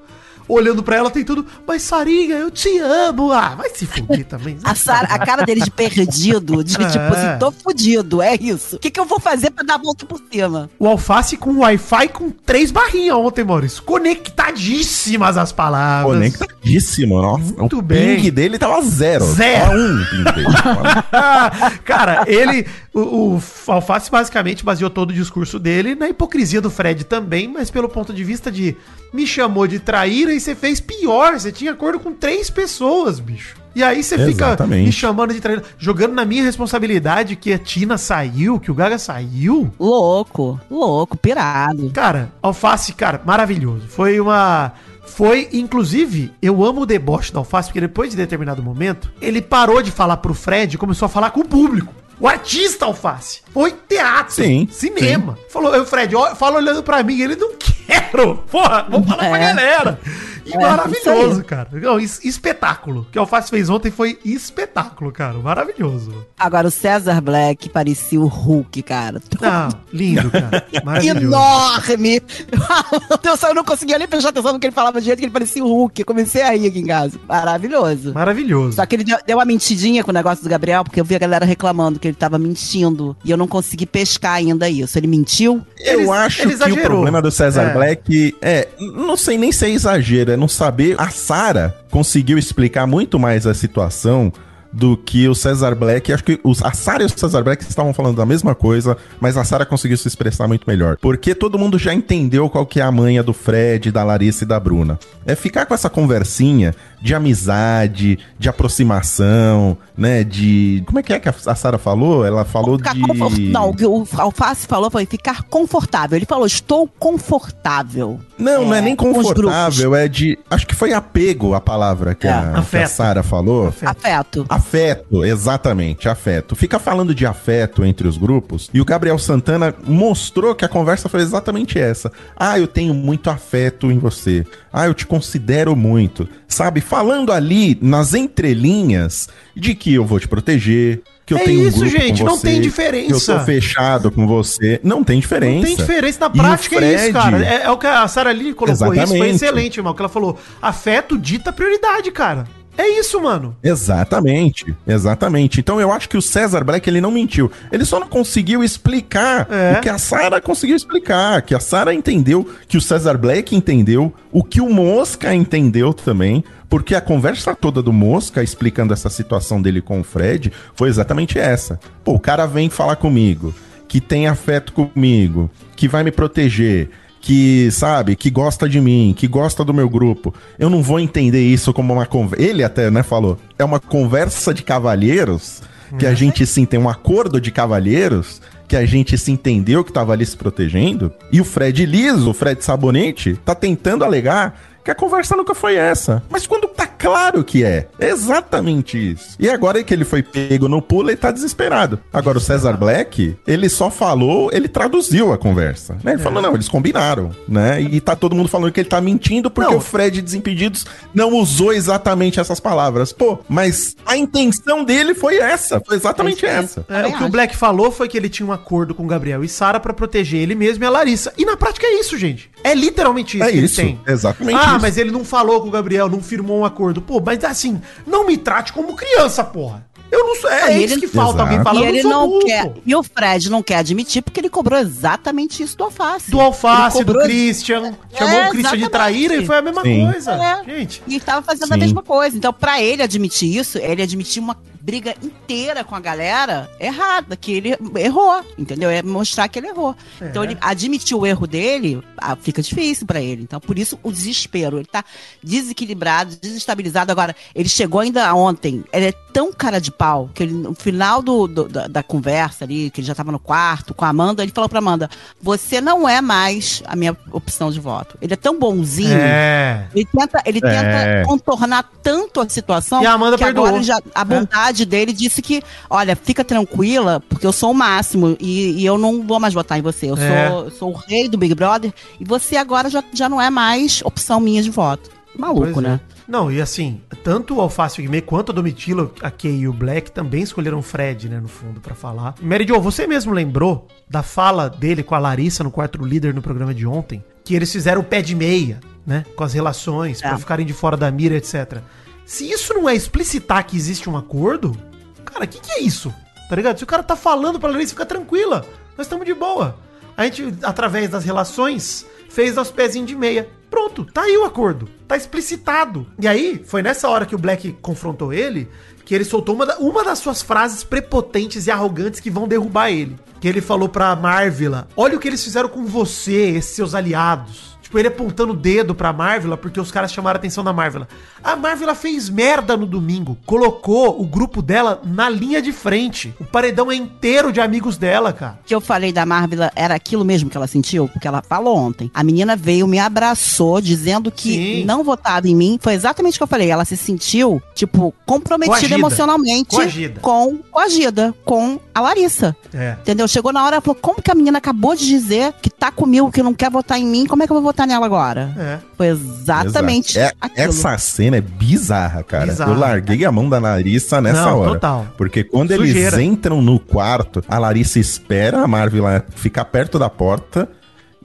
olhando pra ela, tentando, mas Sarinha, eu te amo. Ah, vai se fuder também.
A, Sara- a cara dele de perdido, de (laughs)
É.
tipo assim, tô fudido, é isso. O que, que eu vou fazer pra dar a volta por cima?
O alface com Wi-Fi com três barrinhas ontem, Maurício. Conectadíssimas as palavras.
Conectadíssimo, nossa.
Muito
o
bem.
ping dele tava zero.
Zero.
Um ping dele. (laughs)
Cara, ele. O, o Alface basicamente baseou todo o discurso dele na hipocrisia do Fred também, mas pelo ponto de vista de me chamou de traíra e você fez pior. Você tinha acordo com três pessoas, bicho. E aí você fica me chamando de traíra, jogando na minha responsabilidade que a Tina saiu, que o Gaga saiu.
Louco, louco, pirado.
Cara, Alface, cara, maravilhoso. Foi uma. Foi, inclusive, eu amo o deboche da Alface, porque depois de determinado momento, ele parou de falar pro Fred e começou a falar com o público. O artista Alface. Foi teatro.
Sim,
Cinema. Falou, eu, Fred, ó, fala olhando pra mim. Ele não quero. (laughs) Porra, vou falar pra
É.
galera. E
É,
maravilhoso, cara. Não, es- espetáculo. O que a Alface fez ontem foi espetáculo, cara. Maravilhoso.
Agora, o César Black parecia o Hulk, cara.
Não, lindo, cara. (laughs) Maravilhoso.
Enorme! (laughs) Meu Deus, eu não conseguia nem prestar atenção no que ele falava de jeito que ele parecia o Hulk. Eu comecei a rir aqui em casa. Maravilhoso.
Maravilhoso.
Só que ele deu, uma mentidinha com o negócio do Gabriel, porque eu vi a galera reclamando que ele tava mentindo. E eu não consegui pescar ainda isso. Ele mentiu?
Eu
Ele-
acho
ele
que o problema do César
É.
Black é. Não sei nem se é exagero, é não saber. A Sara conseguiu explicar muito mais a situação do que o Cesar Black. Acho que os, a Sarah e o Cesar Black estavam falando da mesma coisa, mas a Sarah conseguiu se expressar muito melhor. Porque todo mundo já entendeu qual que é a manha do Fred, da Larissa e da Bruna. É ficar com essa conversinha de amizade, de aproximação, né? De. Como é que é que a a Sarah falou? Ela falou
Ficar
de.
confort- Não, o que o Alface falou foi ficar confortável. Ele falou, estou confortável.
Não, não é
É,
nem confortável, é de. Acho que foi apego a palavra que,
É,
a, que a. Sarah falou.
Afeto.
Afeto.
Afeto, exatamente, afeto. Fica falando de afeto entre os grupos e o Gabriel Santana mostrou que a conversa foi exatamente essa. Ah, eu tenho muito afeto em você. Ah, eu te considero muito. Sabe? Falando ali nas entrelinhas de que eu vou te proteger. Que eu
É
tenho
isso,
um grupo
gente,
com
não
você,
tem
Que eu
diferença.
tô fechado com você. Não tem diferença.
Não tem diferença. Na prática é isso,
Fred-
cara. É, é o que a Sarah Lee colocou isso. Foi
Exatamente.
excelente, irmão. Que ela falou: afeto dita prioridade, cara. É isso, mano.
Exatamente, exatamente. Então eu acho que o César Black ele não mentiu. Ele só não conseguiu explicar
É.
o que a Sarah conseguiu explicar, que a Sarah entendeu, que o César Black entendeu, o que o Mosca entendeu também, porque a conversa toda do Mosca explicando essa situação dele com o Fred foi exatamente essa. Pô, o cara vem falar comigo, que tem afeto comigo, que vai me proteger, que, sabe, que gosta de mim, que gosta do meu grupo. Eu não vou entender isso como uma conversa. Ele até, né, falou. É uma conversa de cavalheiros, que a gente sim tem um acordo de cavalheiros, que a gente se entendeu que tava ali se protegendo. E o Fred Liso, o Fred Sabonete, tá tentando alegar que a conversa nunca foi essa. Mas quando tá claro que é. É exatamente isso. E agora que ele foi pego no pulo, ele tá desesperado. Agora o César Black, ele só falou, ele traduziu a conversa. Né? Ele
É.
falou, não, eles combinaram, né? E tá todo mundo falando que ele tá mentindo porque
Não.
o Fred Desimpedidos não usou exatamente essas palavras. Pô, mas a intenção dele foi essa. Foi exatamente
É
essa.
É, o que o. Black falou foi que ele tinha um acordo com o Gabriel e Sara pra proteger ele mesmo e a Larissa. E na prática é isso, gente. É literalmente isso
É
que
isso,
ele tem.
exatamente
Ah,
isso.
mas ele não falou com o Gabriel, não firmou um acordo. Pô, mas assim, não me trate como criança, porra. Eu não sou. É
Aí
isso
ele-
que falta.
Exato.
Alguém falando,
e ele
sou
não
burro.
quer. E o Fred não quer admitir porque ele cobrou exatamente isso do Alface.
Do Alface,
Ele
do
cobrou-
Christian. Chamou
É,
o Christian de traíra e foi a mesma
Sim.
coisa.
É.
Gente.
E estava fazendo a
Sim.
mesma coisa. Então, pra ele admitir isso, ele admitir uma briga inteira com a galera errada, que ele errou, entendeu? É mostrar que ele errou.
É.
Então, ele admitir o erro dele, ah, fica difícil pra ele. Então, por isso, o desespero. Ele tá desequilibrado, desestabilizado. Agora, ele chegou ainda ontem, ele é tão cara de pau, que ele, no final do, do- da, da conversa ali, que ele já tava no quarto com a Amanda, ele falou pra Amanda, você não é mais a minha opção de voto. Ele é tão bonzinho.
É.
Ele tenta, ele
É.
tenta contornar tanto a situação
E a Amanda
que
perdoou.
agora já, a bondade dele disse que, olha, fica tranquila, porque eu sou o máximo e, e eu não vou mais votar em você. Eu
É.
sou, eu sou o rei do Big Brother e você agora já, já não é mais opção minha de voto. Maluco,
Pois é.
né?
Não, e assim, tanto o Alface Guimê quanto a Domitila, a Kay e o Black também escolheram Fred, né, no fundo, pra falar. Mary Jo, você mesmo lembrou da fala dele com a Larissa no quarto líder no programa de ontem? Que eles fizeram o pé de meia, né, com as relações,
É.
pra ficarem de fora da mira, etc. Se isso não é explicitar que existe um acordo, cara, o que, que é isso? Tá ligado? Se o cara tá falando pra Larissa, fica tranquila, nós estamos de boa. A gente, através das relações, fez nosso pezinho de meia. Pronto, tá aí o acordo. Tá explicitado. E aí, foi nessa hora que o Black confrontou ele, que ele soltou uma, da- uma das suas frases prepotentes e arrogantes que vão derrubar ele. Que ele falou pra Marvila, olha o que eles fizeram com você, esses seus aliados. Tipo, ele apontando o dedo pra Marvila, porque os caras chamaram a atenção da Marvila. A Marvila fez merda no domingo. Colocou o grupo dela na linha de frente. O paredão é inteiro de amigos dela, cara.
que eu falei da Marvila era aquilo mesmo que ela sentiu? Porque ela falou ontem. A menina veio, me abraçou, dizendo que
Sim.
não votava em mim. Foi exatamente o que eu falei. Ela se sentiu, tipo, comprometida
Coagida.
emocionalmente
Coagida.
com coagida, com a Larissa.
É.
Entendeu? Chegou na hora, ela falou: como que a menina acabou de dizer que tá comigo, que não quer votar em mim, como é que eu vou votar nela agora?
É.
Foi exatamente.
É-
aquilo.
essa cena é bizarra, cara.
Bizarra.
Eu larguei a mão da Larissa nessa
Não,
hora.
total.
Porque quando
Sujeira.
eles entram no quarto, a Larissa espera a Marvel ficar perto da porta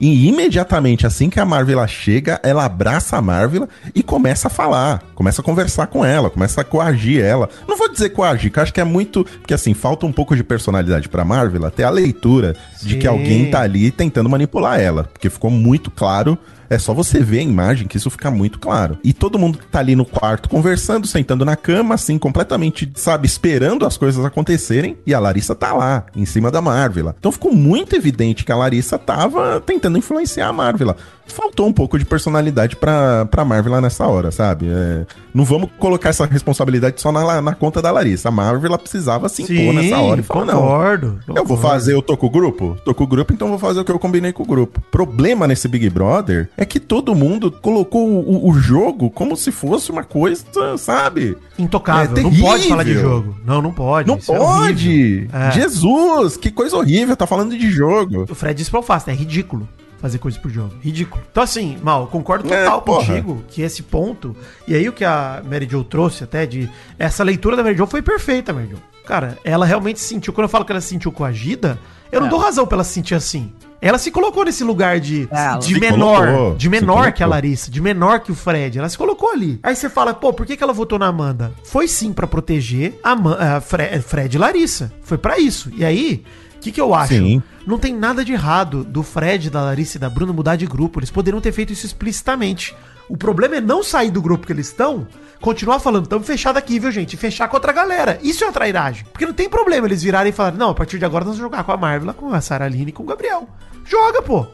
E imediatamente, assim que a Marvel chega, ela abraça a Marvel e começa a falar, começa a conversar com ela, começa a coagir ela. Não vou dizer coagir, que acho que é muito. Porque assim, falta um pouco de personalidade pra Marvel, até a leitura de
Sim.
que alguém tá ali tentando manipular ela. Porque ficou muito claro. É só você ver a imagem que isso fica muito claro. E todo mundo tá ali no quarto conversando, sentando na cama, assim, completamente, sabe, esperando as coisas acontecerem. E a Larissa tá lá, em cima da Marvel. Então ficou muito evidente que a Larissa tava tentando influenciar a Marvel. Faltou um pouco de personalidade pra, pra Marvel nessa hora, sabe? É, não vamos colocar essa responsabilidade só na, na conta da Larissa. A Marvel precisava se impor nessa hora e falar, não.
concordo.
Eu vou fazer, eu tô com o grupo? Tô com o grupo, então vou fazer o que eu combinei com o grupo. Problema nesse Big Brother é que todo mundo colocou o, o jogo como se fosse uma coisa, sabe?
Intocável.
É
não pode falar de jogo. Não, não pode.
Não
Isso é
pode!
É.
Jesus, que coisa horrível, tá falando de jogo.
O Fred disse pra eu faço, é ridículo fazer coisa pro jogo. Ridículo. Então, assim, Mal, eu concordo
É,
total
porra.
contigo que esse ponto. E aí o que a Mary Jo trouxe até de. Essa leitura da Mary Jo foi perfeita, Mary Jo. Cara, ela realmente se sentiu. Quando eu falo que ela se sentiu coagida, eu não
É.
dou razão pra ela se sentir assim. Ela se colocou nesse lugar de,
Ela
de
se
menor,
colocou,
de menor que a Larissa, de menor que o Fred. Ela se colocou ali. Aí você fala, pô, por que, que ela votou na Amanda? Foi sim pra proteger a, Ma- a Fre- Fred e Larissa. Foi pra isso. E aí, o que, que eu acho?
Sim.
Não tem nada de errado do Fred, da Larissa e da Bruna mudar de grupo. Eles poderiam ter feito isso explicitamente. O problema é não sair do grupo que eles estão, continuar falando, estamos fechados aqui, viu, gente? E fechar com outra galera. Isso é uma trairagem. Porque não tem problema eles virarem e falarem, não, a partir de agora nós vamos jogar com a Marvel, com a Sarah Aline e com o Gabriel. Joga, pô.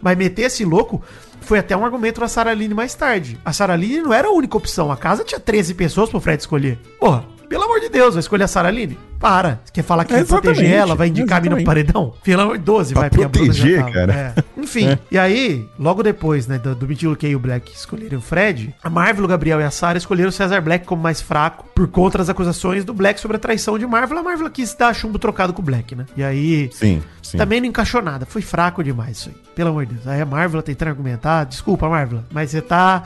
Mas meter esse louco foi até um argumento da Sarah Aline mais tarde. A Sarah Aline não era a única opção. A casa tinha 13 pessoas pro Fred escolher. Porra, pelo amor de Deus, vai escolher a Sarah Aline? Para. Você quer falar que vai
Exatamente,
proteger ela, vai indicar a mina pro
exatamente.
paredão? (laughs) Pelo amor de 12,
Pra
vai, porque a Bruna já
proteger,
tava.
cara.
É. Enfim, e aí, logo depois, né, do, do K e o Black escolherem o Fred, a Marvel, o Gabriel e a Sarah escolheram o Cesar Black como mais fraco por conta das acusações do Black sobre a traição de Marvel. A Marvel quis dar chumbo trocado com o Black, né? E aí,
Sim, sim.
também não encaixou nada. Foi fraco demais isso aí. Pelo amor de Deus. Aí a Marvel tentando argumentar. Desculpa, Marvel, mas você tá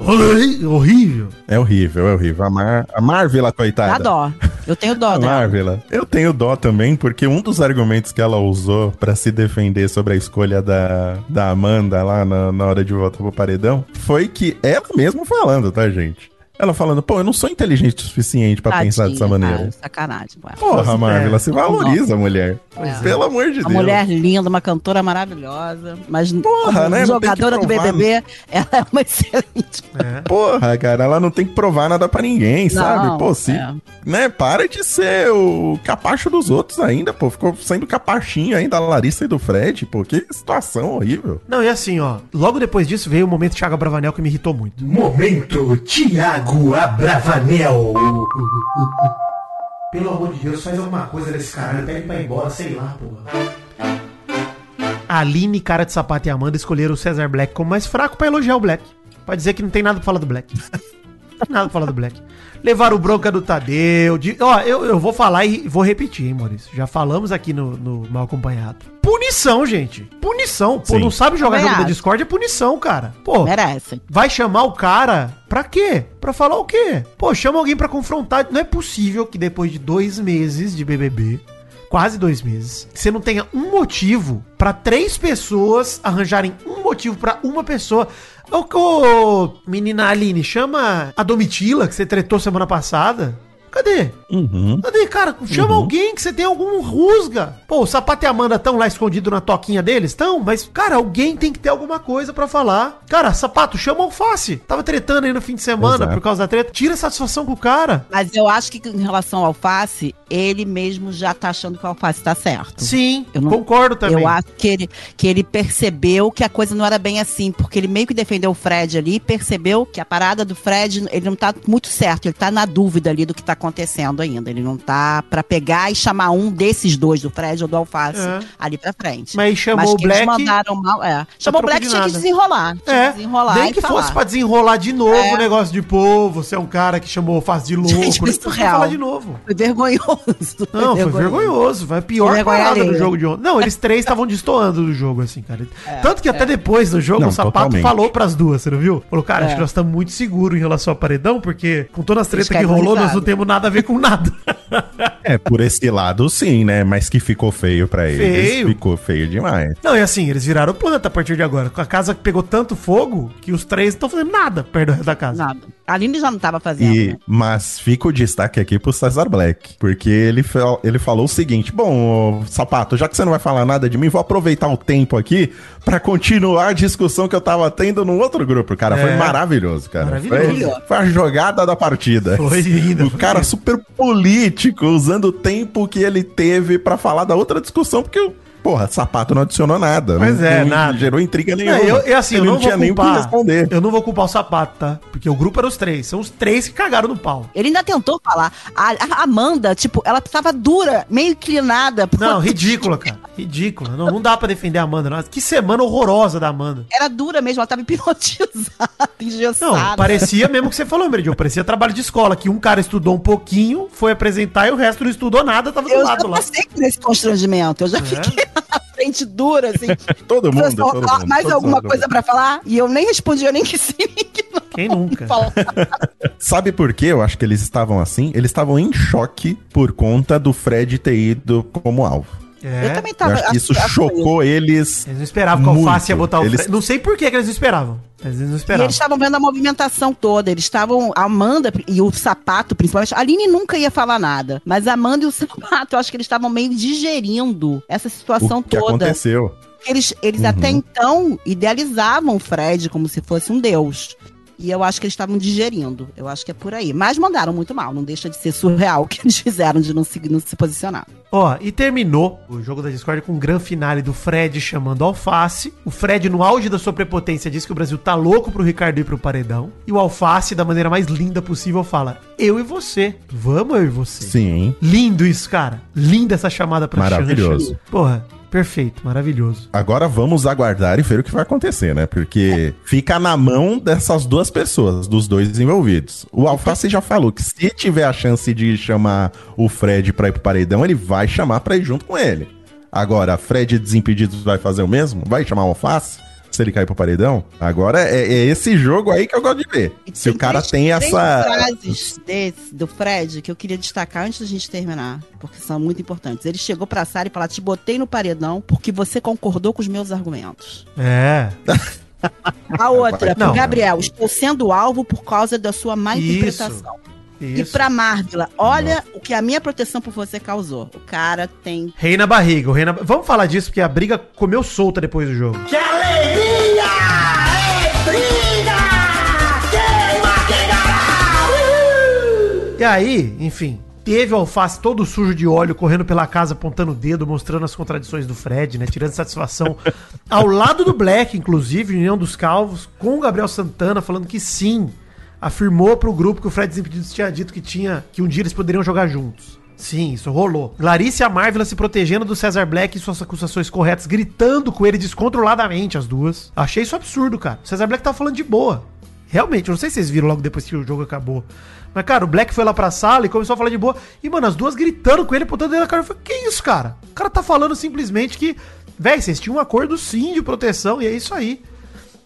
horrível.
É horrível, é horrível. A, Mar... a Marvel, coitada.
Dá dó. Eu tenho dó
A
dela.
Marvel. Eu tenho dó também, porque um dos argumentos que ela usou pra se defender sobre a escolha da, da Amanda lá na, na hora de voltar pro paredão foi que ela mesma falando, tá, gente? Ela falando, pô, eu não sou inteligente o suficiente pra pensar dessa maneira.
cara, sacanagem. ué.
Porra, Marvel,
é.
se valoriza, mulher.
É.
Pelo amor de
Uma
Deus.
mulher linda, uma cantora maravilhosa, mas
Porra, né?
Jogadora do. BBB, ela é uma (laughs) excelente.
É.
Porra, cara, ela não tem que provar nada pra ninguém, sabe?
Não,
Pô, se,
é.
né, para de ser o capacho dos outros ainda, pô. Ficou sendo capachinho ainda da Larissa e do Fred, pô. Que situação horrível.
Não, e assim, ó. Logo depois disso veio o momento Thiago Bravanel que me irritou muito.
Momento Tiago Abravanel. Pelo amor de Deus, faz alguma coisa desse caralho. Pede pra ir embora, sei lá, porra.
Aline, cara de sapato e Amanda escolheram o Cesar Black como mais fraco pra elogiar o Black. Pra dizer que não tem nada pra falar do Black. (laughs) Não tem nada pra falar do Black. Levaram o bronca do Tadeu. De... Ó, eu, eu vou falar e vou repetir, hein, Maurício. Já falamos aqui no, no Mal Acompanhado. Punição, gente. Punição. Pô,
Sim.
não sabe jogar
Também
jogo da. Discord é punição, cara. Pô,
Merecem.
vai chamar o cara pra quê? Pra falar o quê? Pô, chama alguém pra confrontar. Não é possível que depois de dois meses de BBB, quase dois meses, você não tenha um motivo pra três pessoas arranjarem um motivo pra uma pessoa. Ô, ô, menina Aline, chama a Domitila, que você tretou semana passada. Cadê?
Uhum.
Cadê, cara? Chama alguém que você tem algum rusga. Pô, o Sapato e a Amanda estão lá escondidos na toquinha deles? Estão, mas, cara, alguém tem que ter alguma coisa pra falar. Cara, Sapato, chama o Alface. Tava tretando aí no fim de semana
Exato.
por causa da treta. Tira a satisfação com o cara.
Mas eu acho que em relação ao alface, ele mesmo já tá achando que o alface tá certo.
Sim,
Eu não-
concordo também.
Eu acho que ele, que ele percebeu que a coisa não era bem assim, porque ele meio que defendeu o Fred ali percebeu que a parada do Fred, ele não tá muito certo, ele tá na dúvida ali do que tá acontecendo ainda. Ele não tá pra pegar e chamar um desses dois, do Fred ou do Alface,
É.
ali pra frente.
Mas chamou o
que eles
Black-
mandaram mal, é. Chamou o Black, tinha que desenrolar. Tinha
É,
que desenrolar
nem que
falar.
fosse pra desenrolar de novo
É.
o negócio de pô, você é um cara que chamou o Faz de (laughs) louco.
Gente, isso
falar de novo.
Foi vergonhoso.
Não, foi vergonhoso. Foi a pior
Vergonha
parada do jogo de ontem. Não, eles três estavam destoando do jogo, assim, cara. Tanto que até depois do jogo,
Não,
o Sapato
totalmente.
falou pras duas, você não viu? Falou, cara,
É.
acho que nós estamos muito seguros em relação ao paredão, porque com todas as tretas que
querem
rolou, nós não temos nada a ver com nada. (laughs)
É, por esse lado sim, né? Mas que ficou feio pra eles.
Feio.
Ficou feio demais.
Não, e assim, eles viraram planta a partir de agora. Com a casa que pegou tanto fogo que os três não estão fazendo nada perto da casa.
Nada. A Aline já não tava fazendo.
E,
né?
mas fica o destaque aqui pro Cesar Black, porque ele, fa- ele falou o seguinte: Bom, Sapato, já que você não vai falar nada de mim, vou aproveitar o tempo aqui pra continuar a discussão que eu tava tendo no outro grupo. Cara, foi
É.
maravilhoso, cara.
Maravilhoso.
Foi, foi a jogada da partida.
Foi lindo,
O
foi
cara super político, usando o tempo que ele teve pra falar da outra discussão, porque o. Porra, sapato não adicionou nada.
Pois
não,
é,
não
nada.
Gerou intriga nenhuma.
Não, eu, eu, assim, eu não,
não tinha
vou
nem o que
culpar.
responder.
Eu não vou culpar o sapato, tá? Porque o grupo era os três. São os três que cagaram no pau.
Ele ainda tentou falar. A, a Amanda, tipo, ela tava dura, meio inclinada.
Não, ridícula, cara. Ridícula. Não, não dá pra defender a Amanda. não. Que semana horrorosa da Amanda.
Era dura mesmo, ela tava (laughs) hipnotizada, engessada.
Não, parecia mesmo que você falou, Meridio. Parecia trabalho de escola, que um cara estudou um pouquinho, foi apresentar e o resto não estudou nada, tava do
Eu já
lado lá.
passei por esse constrangimento. Eu já
É?
fiquei (laughs) frente dura, assim. (laughs)
Todo mundo,
Pessoal,
todo mundo,
mais
todo
alguma
mundo.
coisa pra falar? E eu nem respondi, eu nem (laughs) que sim, nem que não.
Quem nunca?
Sabe por que eu acho que eles estavam assim? Eles estavam em choque por conta do Fred ter ido como alvo.
É.
Eu também
Eu
tava.
acho que isso chocou eles.
Eles não esperavam que o Alface ia botar o
Eles-
Fred. Não sei por que eles não esperavam. Eles não
E
esperavam.
eles estavam vendo a movimentação toda. Eles estavam. A Amanda e o sapato, principalmente. A Aline nunca ia falar nada. Mas a Amanda e o (laughs) sapato, eu acho que eles estavam meio digerindo essa situação
O que
toda.
aconteceu?
Eles, eles
Uhum.
até então idealizavam o Fred como se fosse um deus. E eu acho que eles estavam digerindo. Eu acho que é por aí. Mas mandaram muito mal. Não deixa de ser surreal (laughs) o que eles fizeram de não se, não se posicionar.
Ó, e terminou o jogo da Discord com um grande finale do Fred chamando Alface. O Fred, no auge da sua prepotência, diz que o Brasil tá louco pro Ricardo ir pro paredão. E o Alface, da maneira mais linda possível, fala: Eu e você. Vamos, eu e você.
Sim.
Lindo isso, cara. Linda essa chamada pra
Maravilhoso.
Xanxa. Porra, perfeito, maravilhoso.
Agora vamos aguardar e ver o que vai acontecer, né? Porque fica na mão dessas duas pessoas, dos dois envolvidos. O Alface já falou que se tiver a chance de chamar o Fred pra ir pro paredão, ele vai chamar pra ir junto com ele. Agora, Fred Desimpedidos vai fazer o mesmo? Vai chamar o Alface? Se ele cair pro paredão? Agora é, é esse jogo aí que eu gosto de ver. Se o cara
três-
tem essa.
frases desse, do Fred que eu queria destacar antes da gente terminar, porque são muito importantes. Ele chegou pra Sara e falou: Te botei no paredão porque você concordou com os meus argumentos.
É.
A outra, Gabriel, estou sendo alvo por causa da sua má
Isso.
interpretação. E
Isso.
pra Marvila, olha o que a minha proteção por você causou. O cara tem.
Rei na barriga, o rei na... Vamos falar disso, porque a briga comeu solta depois do jogo.
Que alegria! É briga! Queima quem dará! Uhul!
E aí, enfim, teve o alface todo sujo de óleo correndo pela casa apontando o dedo, mostrando as contradições do Fred, né? Tirando satisfação. Ao lado do Black, inclusive, União dos Calvos, com o Gabriel Santana falando que sim, afirmou pro grupo que o Fred Desimpedidos tinha dito que tinha que um dia eles poderiam jogar juntos. Sim, isso rolou. Larissa e a Marvila se protegendo do Cesar Black e suas acusações corretas, gritando com ele descontroladamente, as duas. Achei isso absurdo, cara. O Cesar Black tava falando de boa. Realmente, eu não sei se vocês viram logo depois que o jogo acabou. Mas, cara, o Black foi lá pra sala e começou a falar de boa. E, mano, as duas gritando com ele, apontando ele na cara. Eu falei, que isso, cara? O cara tá falando simplesmente que, véi, vocês tinham um acordo sim de proteção e é isso aí.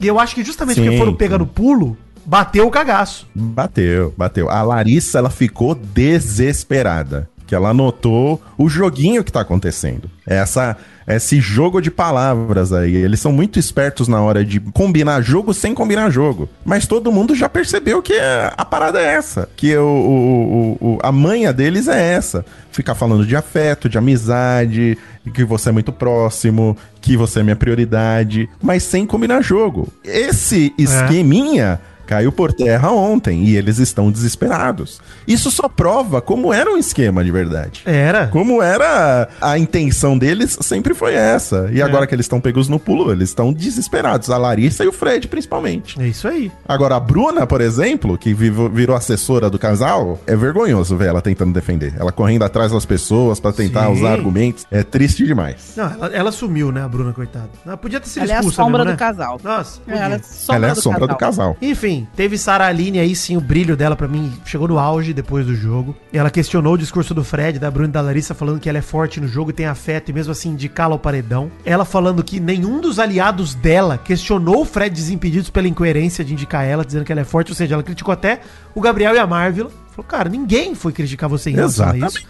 E eu acho que justamente
Sim,
porque foram pegar no pulo, bateu o cagaço.
Bateu, bateu. A Larissa, ela ficou desesperada. Que ela notou o joguinho que tá acontecendo. Essa, esse jogo de palavras aí. Eles são muito espertos na hora de combinar jogo sem combinar jogo. Mas todo mundo já percebeu que a parada é essa. Que o, o- o- o- a manha deles é essa. Ficar falando de afeto, de amizade, que você é muito próximo, que você é minha prioridade, mas sem combinar jogo. Esse esqueminha caiu por terra ontem e eles estão desesperados. Isso só prova como era um esquema de verdade.
Era.
Como era a intenção deles, sempre foi essa. E agora que eles estão pegos no pulo, eles estão desesperados. A Larissa e o Fred, principalmente.
É isso aí.
Agora, a Bruna, por exemplo, que virou assessora do casal, é vergonhoso ver ela tentando defender. Ela correndo atrás das pessoas pra tentar
Sim.
usar argumentos. É triste demais.
Não, ela, ela sumiu, né, a Bruna, coitada. Ela podia ter sido
Ela é a
expulsa
sombra
mesmo,
do casal.
Nossa,
Ela é sombra,
ela é a
do,
sombra
casal.
do casal.
Enfim, enfim, teve Sara Aline aí sim, o brilho dela pra mim chegou no auge depois do jogo. Ela questionou o discurso do Fred, da Bruna e da Larissa, falando que ela é forte no jogo e tem afeto, e mesmo assim indicá-la ao paredão. Ela falando que nenhum dos aliados dela questionou o Fred Desimpedidos pela incoerência de indicar ela, dizendo que ela é forte, ou seja, ela criticou até o Gabriel e a Marvel. Falou, cara, ninguém foi criticar você em relação a isso.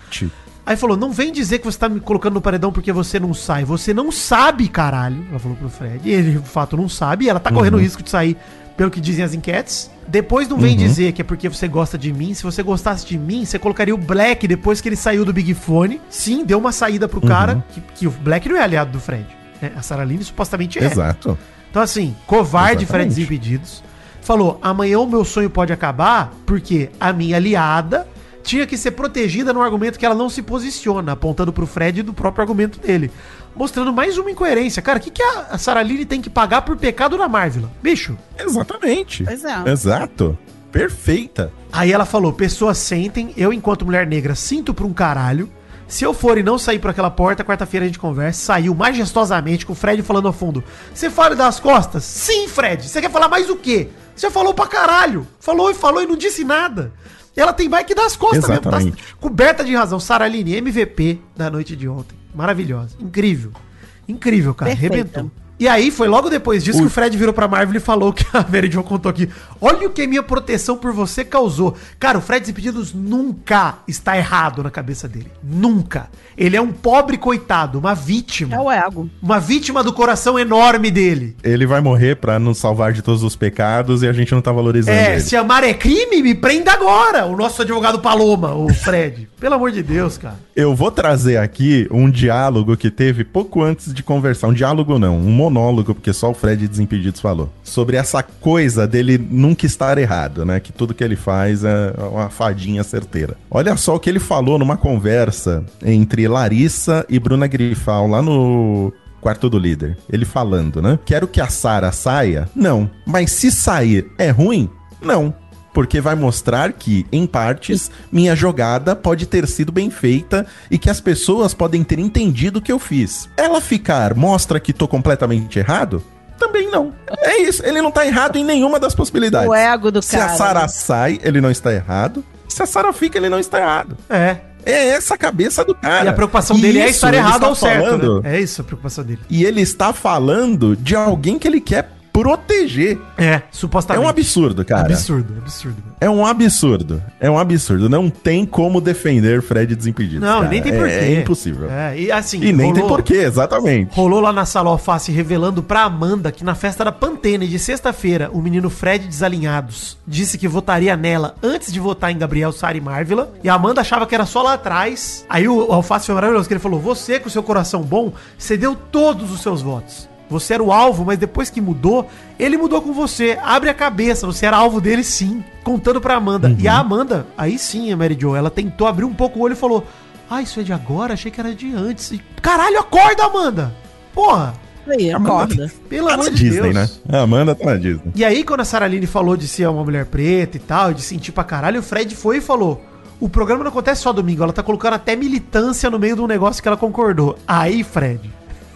Aí falou: não vem dizer que você tá me colocando no paredão porque você não sai. Você não sabe, caralho. Ela falou pro Fred. E ele, de fato, não sabe. E ela tá correndo risco de sair, pelo que dizem as enquetes. Depois não vem dizer que é porque você gosta de mim. Se você gostasse de mim, você colocaria o Black depois que ele saiu do Big Fone. Sim, deu uma saída pro cara. Que, que o Black não é aliado do Fred. né? A Sarah Lynn supostamente é.
Exato.
Então, assim, covarde Fred
Exatamente.
Desimpedidos. Falou: amanhã o meu sonho pode acabar porque a minha aliada tinha que ser protegida num argumento que ela não se posiciona, apontando pro Fred do próprio argumento dele. Mostrando mais uma incoerência. Cara, o que, que a Sarah Lynn tem que pagar por pecado na Marvel? Bicho.
Exatamente.
Pois é.
Exato. Perfeita.
Aí ela falou: pessoas sentem, eu, enquanto mulher negra, sinto por um caralho. Se eu for e não sair por aquela porta, quarta-feira a gente conversa. Saiu majestosamente com o Fred falando ao fundo. Você fala das costas? Sim, Fred. Você quer falar mais o quê? Você falou pra caralho. Falou e falou e não disse nada. Ela tem mais que dar as costas mesmo.
Exatamente.
Tá coberta de razão. Saraline, MVP da noite de ontem. Maravilhosa. Incrível. Incrível, cara.
Perfeita.
Arrebentou. E aí foi logo depois disso que o Fred virou pra Marvel e falou que a (laughs) Mary Jo contou aqui. Olha o que minha proteção por você causou. Cara, o Fred Desimpedidos nunca está errado na cabeça dele. Nunca. Ele é um pobre coitado, uma vítima.
É o ego.
Uma vítima do coração enorme dele.
Ele vai morrer pra nos salvar de todos os pecados e a gente não tá valorizando
É,
ele.
se amar é crime, me prenda agora. O nosso advogado Paloma, o Fred. (laughs) Pelo amor de Deus, cara.
Eu vou trazer aqui um diálogo que teve pouco antes de conversar. Um diálogo não, um monólogo, porque só o Fred Desimpedidos falou. Sobre essa coisa dele nunca estar errado, né? Que tudo que ele faz é uma fadinha certeira. Olha só o que ele falou numa conversa entre Larissa e Bruna Grifal lá no quarto do líder. Ele falando, né? Quero que a Sara saia? Não. Mas se sair é ruim? Não. Porque vai mostrar que, em partes, minha jogada pode ter sido bem feita e que as pessoas podem ter entendido o que eu fiz. Ela ficar mostra que tô completamente errado? Também não. É isso, ele não tá errado em nenhuma das possibilidades.
O ego do
Se
cara.
a Sara
né?
sai, ele não está errado. Se a Sara fica, ele não está errado.
É.
É essa a cabeça do cara.
e a preocupação
E
dele é
isso
estar
ele
errado
está
ao certo,
falando-
né? É isso a preocupação dele.
E ele está falando de alguém que ele quer proteger.
É,
É
supostamente.
um absurdo, cara.
Absurdo, absurdo.
É um absurdo. É um absurdo. Não tem como defender Fred Desimpedidos.
Não,
cara.
nem tem
É-
porquê.
É, impossível.
É, e assim.
E nem tem
rolou-
porquê, exatamente.
Rolou lá na sala alface revelando pra Amanda que na festa da Pantene de sexta-feira, o menino Fred Desalinhados disse que votaria nela antes de votar em Gabriel Sari Marvila. E a Amanda achava que era só lá atrás. Aí o, o alface foi maravilhoso, que ele falou: Você, com seu coração bom, cedeu todos os seus votos. Você era o alvo, mas depois que mudou, ele mudou com você. Abre a cabeça, você era alvo dele sim. Contando pra Amanda. E a Amanda, aí sim, a Mary Jo, ela tentou abrir um pouco o olho e falou: Ah, isso é de agora? Achei que era de antes. E, Caralho, acorda, Amanda! Porra!
Aí, acorda.
Pelo
Tá
amor
na
de
Disney,
Deus.
né? A Amanda tá na Disney.
E aí, quando a Saraline falou de ser uma mulher preta e tal, e de sentir pra caralho, o Fred foi e falou: O programa não acontece só domingo, ela tá colocando até militância no meio de um negócio que ela concordou. Aí, Fred.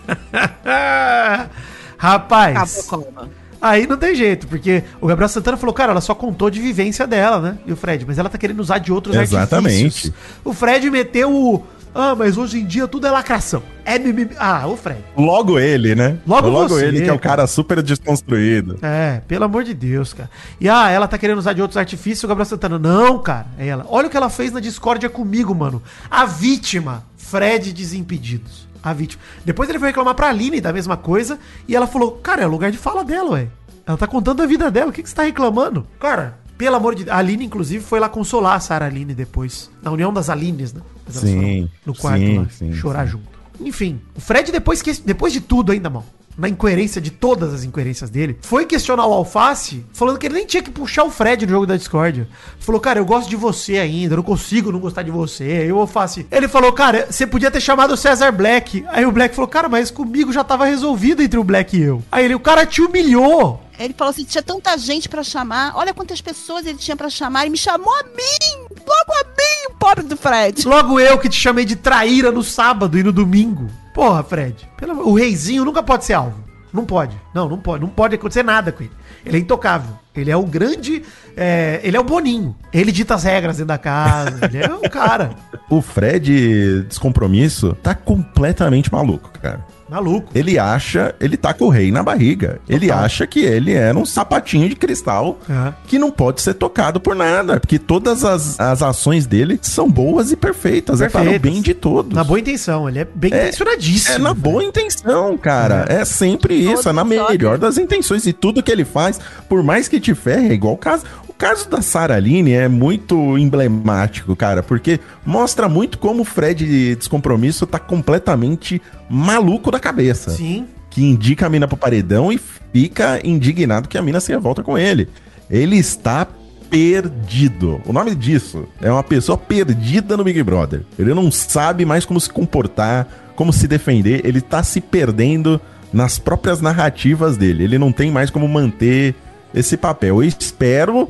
(laughs) Rapaz.
Acabou?
Aí não tem jeito, porque o Gabriel Santana falou, cara, ela só contou de vivência dela, né? E o Fred, mas ela tá querendo usar de outros
Exatamente.
artifícios. O Fred meteu o. Ah, mas hoje em dia tudo é lacração. É mimimi. Ah, o Fred.
Logo ele, né?
Logo você,
ele, que é o
cara.
cara super desconstruído.
É, pelo amor de Deus, cara. E ah, ela tá querendo usar de outros artifícios, o Gabriel Santana. Não, cara. É ela. Olha o que ela fez na discórdia comigo, mano. A vítima, Fred Desimpedidos. A vítima. Depois ele foi reclamar pra Aline da mesma coisa. E ela falou: Cara, é o lugar de fala dela, ué. Ela tá contando a vida dela. O que, que você tá reclamando? Cara, pelo amor de Deus. A Aline, inclusive, foi lá consolar a Sarah Aline depois. Na união das Alines, né?
Sim,
No quarto
sim,
lá.
sim,
chorar
sim.
junto. Enfim, o Fred, depois, que, depois de tudo ainda, mal, na incoerência de todas as incoerências dele, foi questionar o Alface, falando que ele nem tinha que puxar o Fred no jogo da Discord. Falou, cara, eu gosto de você ainda, eu não consigo não gostar de você. E o Alface, ele falou, cara, você podia ter chamado o Cesar Black. Aí o Black falou, cara, mas comigo já tava resolvido entre o Black e eu. Aí ele, o cara te humilhou.
Ele falou assim: tinha tanta gente pra chamar. Olha quantas pessoas ele tinha pra chamar. E me chamou a mim! Logo a mim, o pobre do Fred.
Logo eu que te chamei de traíra no sábado e no domingo. Porra, Fred. pelo O reizinho nunca pode ser alvo. Não pode. Não, não pode. Não pode acontecer nada com ele. Ele é intocável. Ele é o grande. é, ele é o Boninho. Ele dita as regras dentro da casa. ele é o cara. (laughs)
O Fred Descompromisso tá completamente maluco, cara.
Maluco.
Ele acha, ele tá com o rei na barriga. Ele acha que ele era um sapatinho de cristal
É.
que não pode ser tocado por nada. Porque todas as, as ações dele são boas e perfeitas. É para o
Perfeitas.
bem de todos.
Na boa intenção. Ele é bem
É,
intencionadíssimo.
É na boa intenção, cara. É, sempre isso, é na
Todo
melhor das intenções. E tudo que ele faz, por mais que te ferre, é igual o caso. O caso da Sarah Aline é muito emblemático, cara, porque mostra muito como o Fred Descompromisso tá completamente maluco da cabeça.
Sim.
Que indica a mina pro paredão e fica indignado que a mina se revolta com ele. Ele está perdido. O nome disso é uma pessoa perdida no Big Brother. Ele não sabe mais como se comportar, como se defender. Ele tá se perdendo nas próprias narrativas dele. Ele não tem mais como manter esse papel. Eu espero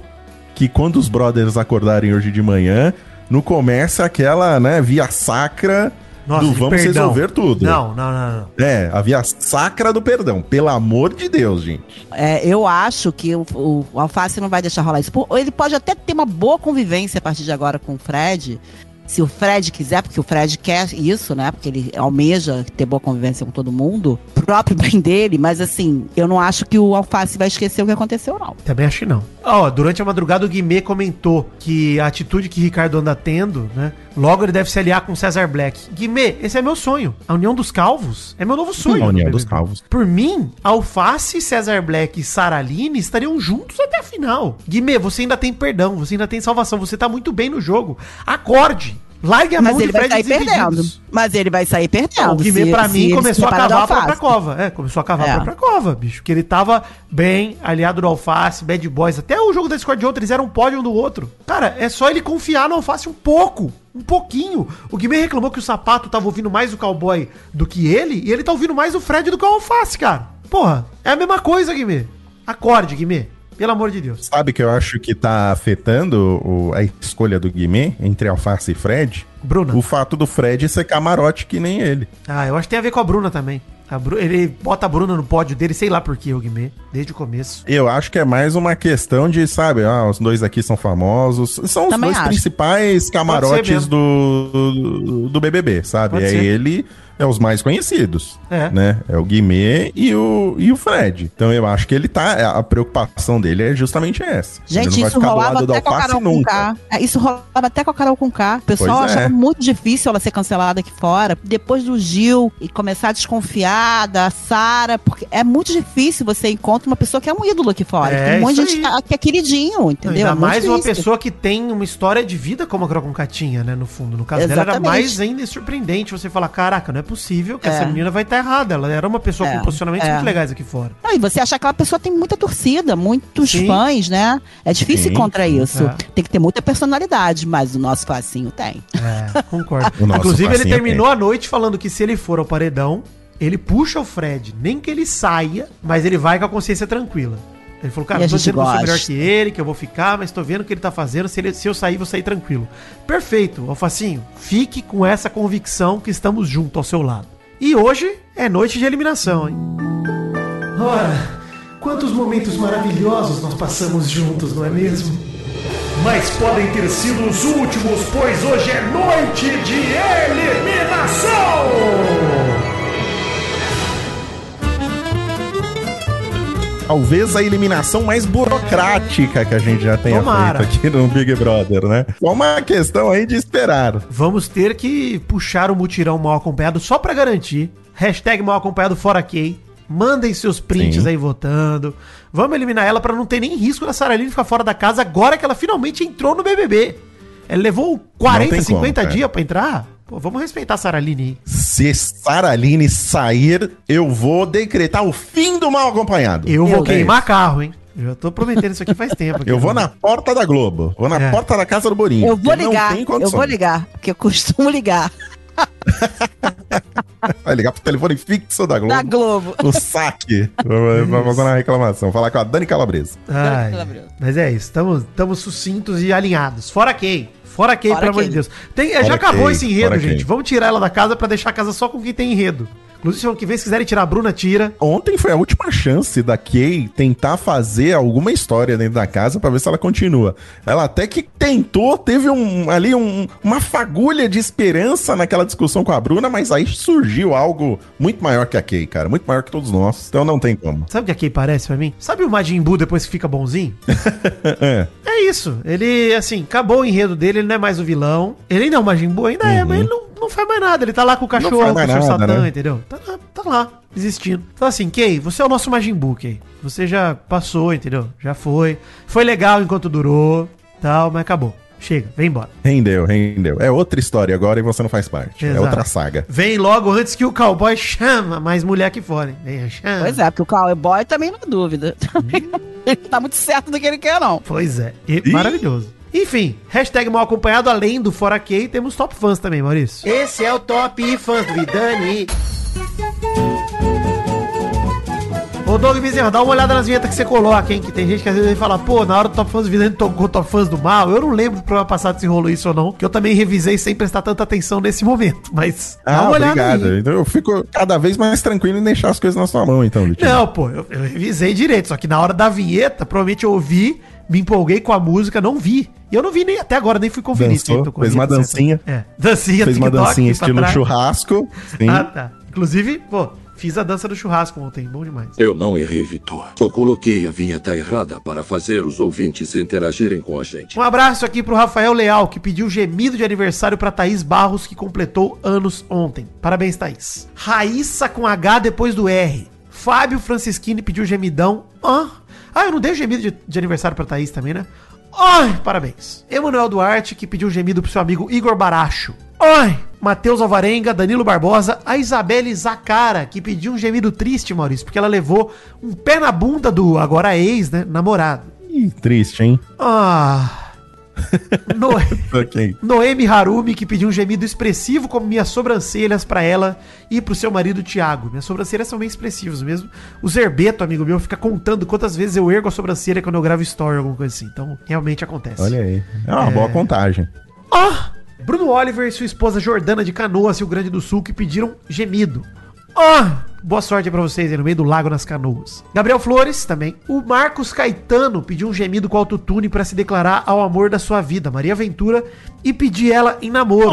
que quando os brothers acordarem hoje de manhã, não comece aquela, né, via sacra
Nossa,
do vamos
perdão.
resolver tudo.
Não, não, não, não.
É, a via sacra do perdão. Pelo amor de Deus, gente.
É, eu acho que o, o- o Alface não vai deixar rolar isso. Ele pode até ter uma boa convivência a partir de agora com o Fred. Se o Fred quiser, porque o Fred quer isso, né? Porque ele almeja ter boa convivência com todo mundo, próprio (laughs) bem dele, mas assim, eu não acho que o Alface vai esquecer o que aconteceu, não.
Também acho que não. Ó, durante a madrugada o Guimê comentou que a atitude que Ricardo anda tendo, né? Logo ele deve se aliar com Cesar Black. Guimê, esse é meu sonho. A união dos calvos é meu novo sonho.
A união dos calvos.
Por mim, Alface, Cesar Black e Saraline estariam juntos até a final. Guimê, você ainda tem perdão, você ainda tem salvação, você tá muito bem no jogo. Acorde! Largue a
Mas
mão
ele vai sair perdendo. Mas ele vai sair perdendo.
O Guimê, pra
se
mim, começou a cavar a própria cova. É, começou a cavar a
É.
própria cova, bicho. Que ele tava bem, aliado do Alface, Bad Boys. Até o jogo da Discord de outro, eles eram um pódio um do outro. Cara, é só ele confiar no Alface um pouco. Um pouquinho. O Guimê reclamou que o Sapato tava ouvindo mais o Cowboy do que ele, e ele tá ouvindo mais o Fred do que o Alface, cara. Porra, é a mesma coisa, Guimê. Acorde, Guimê. Pelo amor de Deus.
Sabe que eu acho que tá afetando o- a escolha do Guimê entre Alface e Fred?
Bruna.
O fato do Fred ser camarote que nem ele.
Ah, eu acho que tem a ver com a Bruna também. A Bru- Ele bota a Bruna no pódio dele, sei lá por quê, o Guimê, desde o começo.
Eu acho que é mais uma questão de, sabe, ah, os dois aqui são famosos. São os
Também
dois
acho.
principais camarotes
mesmo.
do, do BBB, sabe?
Pode
é
ser.
ele, é os mais conhecidos.
É.
Né? É o Guimê e o, e o Fred. Então eu acho que ele tá. A preocupação dele é justamente essa.
Gente, isso rolava até com a Carol com K. É, isso rolava até com a Carol com K. O pessoal
Pois é.
achava muito difícil ela ser cancelada aqui fora. Depois do Gil e começar a desconfiar da Sara, porque é muito difícil você encontrar uma pessoa que é um ídolo aqui fora.
É,
Tem um monte de gente
aí.
que- é queridinho, entendeu?
Ainda
É
mais uma
difícil.
pessoa que tem uma história de vida como a Carol Conká tinha, né? No fundo. No caso dela era
Exatamente.
mais ainda surpreendente você falar: caraca, não é possível que
É.
essa menina vai estar errada. Ela era uma pessoa
É,
com posicionamentos
é.
muito legais aqui fora.
Não, e você achar que aquela pessoa tem muita torcida, muitos
Sim.
fãs, né? É difícil
Sim,
contra isso.
É.
Tem que ter muita personalidade, mas o nosso facinho tem.
É, concordo. (laughs) Inclusive, ele
facinho
terminou a noite falando que se ele for ao paredão, ele puxa o Fred. Nem que ele saia, mas ele vai com a consciência tranquila. Ele falou, cara,
E
não tô dizendo que eu sou
gosta.
melhor que ele, que eu vou ficar, mas tô vendo o que ele tá fazendo. Se, ele- se eu sair, vou sair tranquilo. Perfeito, Alfacinho. Fique com essa convicção que estamos junto ao seu lado. E hoje é noite de eliminação, hein? Ora, quantos momentos maravilhosos nós passamos juntos, não é mesmo?
Mas podem ter sido os últimos, pois hoje é noite de eliminação!
Talvez a eliminação mais burocrática que a gente já tenha
Tomara.
feito aqui no Big Brother, né? Só uma questão aí de esperar.
Vamos ter que puxar o mutirão mal acompanhado só pra garantir. Hashtag mal acompanhado fora Kay. Mandem seus prints
Sim.
aí votando. Vamos eliminar ela pra não ter nem risco da Saraline ficar fora da casa agora que ela finalmente entrou no BBB. Ela levou 40,
tem como,
50
cara.
dias pra entrar. Pô, vamos respeitar a Saraline.
Se Saraline sair, eu vou decretar o fim do mal acompanhado.
Eu vou queimar carro, hein? Eu já tô prometendo isso aqui faz tempo. aqui.
Eu vou na porta da Globo. Vou na
É.
porta da casa do Borinho.
Eu vou ligar,
tem
eu vou ligar, porque eu costumo ligar (laughs)
Vai ligar pro telefone fixo da Globo.
da Globo.
O saque. Vai fazer uma reclamação. Falar com a Dani Calabresa.
Ai, mas é isso, estamos sucintos e alinhados. Fora Kay. Fora
Fora
pelo amor de Deus. Tem,
Fora
já acabou esse enredo, gente. Vamos tirar ela da casa pra deixar a casa só com quem tem enredo. Inclusive, semana que vem, se quiserem tirar a Bruna, tira.
Ontem foi a última chance da Kay tentar fazer alguma história dentro da casa pra ver se ela continua. Ela até que tentou, teve um, ali um- uma fagulha de esperança naquela discussão com a Bruna, mas aí surgiu algo muito maior que a Kay, cara. Muito maior que todos nós. Então não tem como.
Sabe o que a Kay parece pra mim? Sabe o Majin Buu depois que fica bonzinho? (laughs)
É.
É isso. Ele, assim, acabou o enredo dele, ele não é mais o vilão. Ele ainda é o Majin Buu, ainda é, mas ele não, não faz mais nada. Ele tá lá com o cachorro, com o Sr.
nada,
Satã,
né?
entendeu? Tá, lá- tá lá, existindo. Então, assim, Kay, você é o nosso Majin Buu, Kay. Você já passou, entendeu? Já foi. Foi legal enquanto durou, tal, mas acabou. Chega, vem embora.
Rendeu, rendeu. É outra história agora e você não faz parte. É
Exato.
outra saga.
Vem logo antes que o cowboy chama mais mulher que fora. hein? Vem, chama.
Pois é, porque o cowboy também não é dúvida. (laughs) ele tá muito certo do que ele quer, não.
Pois é, e maravilhoso. Enfim, hashtag mal acompanhado, além do Fora Kay, temos top fãs também, Maurício.
Esse é o Top Fãs do Vidani.
Ô Doug Bezerra, dá uma olhada nas vinhetas que você coloca, hein? Que tem gente que às vezes vai falar, pô, na hora do Top Fãs do Vidani tocou Top Fãs do Mal. Eu não lembro do programa passado se rolou isso ou não, que eu também revisei sem prestar tanta atenção nesse momento. Mas dá
Ah,
uma olhada
obrigado.
aí.
Então eu fico cada vez mais tranquilo em deixar as coisas na sua mão, então, Vitinho.
Não, pô, eu, eu revisei direito, só que na hora da vinheta, provavelmente eu ouvi, me empolguei com a música, não vi. E eu não vi nem até agora, nem fui conferir.
Dançou,
se
fez uma dancinha.
É, dancinha,
Fez uma
TikTok,
dancinha
pra
estilo
trás.
churrasco. Sim.
Ah, tá. Inclusive, pô, fiz a dança do churrasco ontem, bom demais.
Eu não errei, Vitor. Só coloquei a vinheta errada para fazer os ouvintes interagirem com a gente.
Um abraço aqui pro Rafael Leal, que pediu gemido de aniversário pra Thaís Barros, que completou anos ontem. Parabéns, Thaís. Raíssa com H depois do R. Fábio Francischini pediu gemidão. Ah, ah eu não dei o gemido de, de aniversário pra Thaís também, né? Ai, parabéns. Emanuel Duarte, que pediu gemido pro seu amigo Igor Baracho. Ai, Matheus Alvarenga, Danilo Barbosa, a Isabelle Zacara, que pediu um gemido triste, Maurício, porque ela levou um pé na bunda do agora ex, né, namorado.
Ih, triste, hein?
Ah. (laughs) Noé.
Ok.
Noemi Harumi, que pediu um gemido expressivo como minhas sobrancelhas pra ela e pro seu marido Thiago. Minhas sobrancelhas são bem expressivas mesmo. O Zerbeto, amigo meu, fica contando quantas vezes eu ergo a sobrancelha quando eu gravo story ou alguma coisa assim. Então, realmente acontece.
Olha aí. É uma boa contagem.
Ah! Bruno Oliver e sua esposa Jordana de Canoas, Rio Grande do Sul, que pediram gemido. Ah! Boa sorte pra vocês aí no meio do lago nas canoas. Gabriel Flores também. O Marcos Caetano pediu um gemido com autotune pra se declarar ao amor da sua vida, Maria Ventura, e pedir ela em namoro.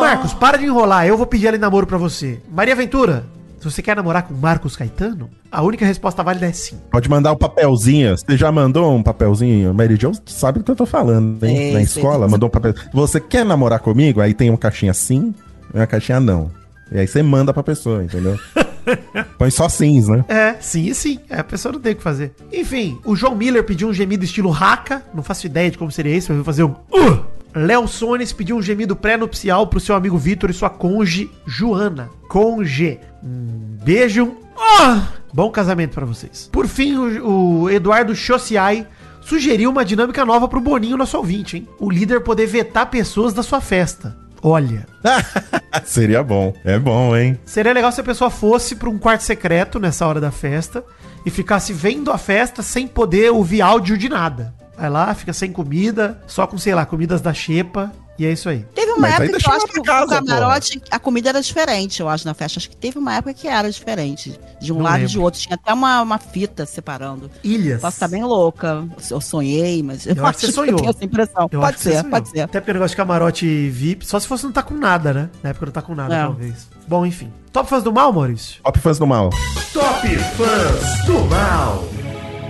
Marcos, para de enrolar, eu vou pedir ela em namoro pra você. Maria Ventura, se você quer namorar com Marcos Caetano, a única resposta válida é sim.
Pode mandar um papelzinho. Você já mandou um papelzinho? Mary Jo sabe do que eu tô falando, hein?
É,
Na escola, mandou um papel. Você quer namorar comigo? Aí tem uma caixinha sim e uma caixinha não. E aí você manda pra pessoa, entendeu? (laughs) Põe só sims, né?
É, sim e sim. É, a pessoa não tem o que fazer. Enfim, o João Miller pediu um gemido estilo raca. Não faço ideia de como seria isso, mas eu vou fazer um. Uh! Léo Sones pediu um gemido pré-nupcial pro seu amigo Vitor e sua conge Joana. Conge. Um beijo. Ah! Bom casamento pra vocês. Por fim, o, o Eduardo Chociai sugeriu uma dinâmica nova pro Boninho, nosso ouvinte, hein? O líder poder vetar pessoas da sua festa. Olha. (laughs)
Seria bom. É bom, hein?
Seria legal se a pessoa fosse pra um quarto secreto nessa hora da festa e ficasse vendo a festa sem poder ouvir áudio de nada. Vai lá, fica sem comida, só com, sei lá, comidas da xepa, e é isso aí.
Teve uma
Mas
época que eu acho que o
casa,
camarote, a comida era diferente, eu acho, na festa. Acho que teve uma época que era diferente. De um
Não
lado e
lembro.
de outro. Tinha até uma, uma fita separando.
Ilhas.
Posso estar bem louca. Eu sonhei, mas eu,
Eu acho que você sonhou. (laughs)
eu tenho essa impressão.
Eu
pode
que
ser, pode ser.
Até porque o negócio de camarote VIP, só se fosse não tá com nada, né? Na época não tá com nada,
É.
talvez. Bom, enfim. Top fãs do mal, Maurício?
Top fãs do mal.
Top Fãs do Mal.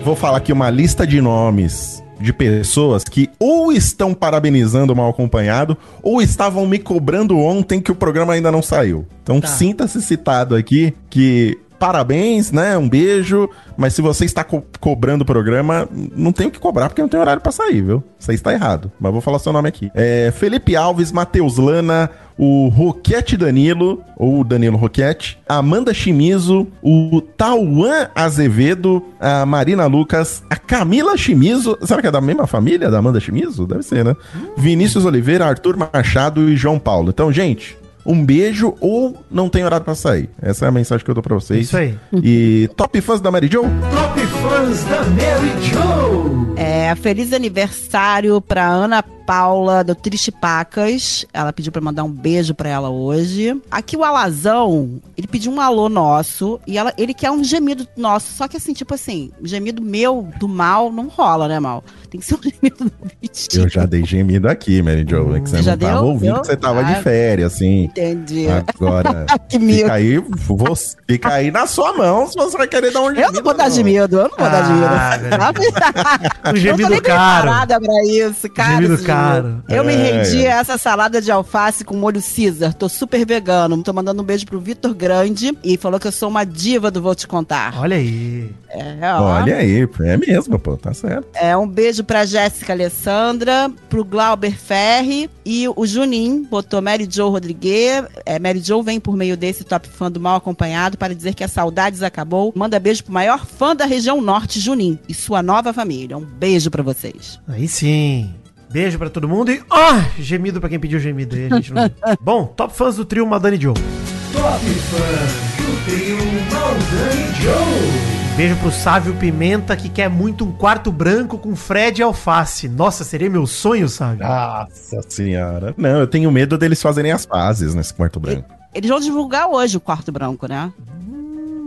Vou falar aqui uma lista de nomes de pessoas que ou estão parabenizando o mal acompanhado ou estavam me cobrando ontem que o programa ainda não saiu. Então
Tá.
sinta-se citado aqui que parabéns, né? Um beijo. Mas se você está co- cobrando o programa, não tem o que cobrar porque não tem horário pra sair, viu? Você está errado. Mas vou falar seu nome aqui. É Felipe Alves, Matheus Lana, o Roquete Danilo, ou Danilo Roquete, Amanda Chimizo, o Tauan Azevedo, a Marina Lucas, a Camila Chimizo. Será que é da mesma família da Amanda Chimizo? Deve ser, né? Vinícius Oliveira, Arthur Machado e João Paulo. Então, gente. Um beijo ou não tem horário pra sair. Essa é a mensagem que eu dou pra vocês.
Isso aí.
E top fãs da Mary Jo?
Top Fãs da Mary Jo.
É, feliz aniversário pra Ana Paula do Triste Pacas. Ela pediu pra mandar um beijo pra ela hoje. Aqui o Alazão, ele pediu um alô nosso e ela, ele quer um gemido nosso. Só que assim, tipo assim, gemido meu do mal não rola, né, mal? Tem que ser um (laughs) gemido do Vitinho.
Eu já dei gemido aqui, Mary Jo. É que você
Já
não tava
deu?
ouvindo
Deu?
que você tava
Ah,
de férias, assim.
Entendi.
Agora, (laughs)
que medo.
fica aí, você, fica aí na sua mão se você vai querer dar um
Eu não vou dar de medo, eu não vou dar de
Ah,
medo.
Um (laughs)
Eu tô
gemido
nem
caro.
preparada pra isso, cara.
Gemido caro.
Eu me
É,
rendi
é.
a essa salada de alface com molho Caesar. Tô super vegano. Tô mandando um beijo pro Vitor Grande e falou que eu sou uma diva do Vou Te Contar.
Olha aí.
É, ó.
Olha aí, é mesmo, pô, tá certo.
É, um beijo pra Jéssica Alessandra, pro Glauber Ferri e o Junim botou Mary Jo Rodrigues. É, Mary Jo vem por meio desse top fã do mal acompanhado para dizer que a saudades acabou. Manda beijo pro maior fã da região norte, Junim, e sua nova família. Um beijo pra vocês.
Aí sim. Beijo pra todo mundo e. Ah! gemido pra quem pediu gemido aí, a gente não. (laughs) Bom, top fãs do trio Madani Joe.
Top fãs do trio Maldani Joe.
Beijo pro Sávio Pimenta que quer muito um quarto branco com Fred e alface. Nossa, seria meu sonho, Sávio.
Nossa senhora. Não, eu tenho medo deles fazerem as pazes nesse quarto branco.
Eles vão divulgar hoje o quarto branco, né?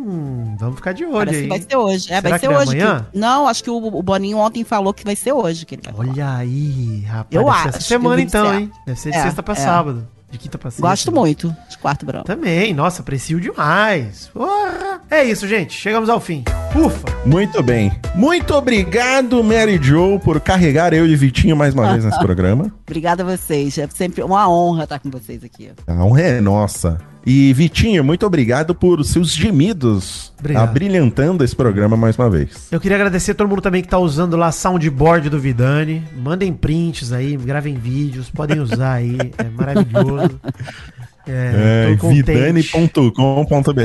Hum, vamos ficar de olho
Parece
aí.
que vai ser hoje. É,
Será
vai ser
é
hoje.
amanhã?
que- Não, acho que o, o Boninho ontem falou que vai ser hoje que ele vai falar.
Olha aí, rapaz.
Eu acho
essa semana então, hein? Deve ser de
É,
sexta pra
é.
sábado. De quinta pra sexta.
Gosto muito de quarto branco.
Também, nossa, aprecio demais. Porra. É isso, gente. Chegamos ao fim. Ufa.
Muito bem. Muito obrigado, Mary Jo, por carregar eu e Vitinho mais uma vez nesse (laughs) programa.
Obrigada a vocês. É sempre uma honra estar com vocês aqui.
A honra é nossa. E Vitinho, muito obrigado por seus gemidos,
Obrigado.
abrilhantando esse programa mais uma vez.
Eu queria agradecer a todo mundo também que tá usando lá soundboard do Vidani. Mandem prints aí, gravem vídeos, podem usar aí. É maravilhoso. (laughs)
É,
contente.
vidani.com.br.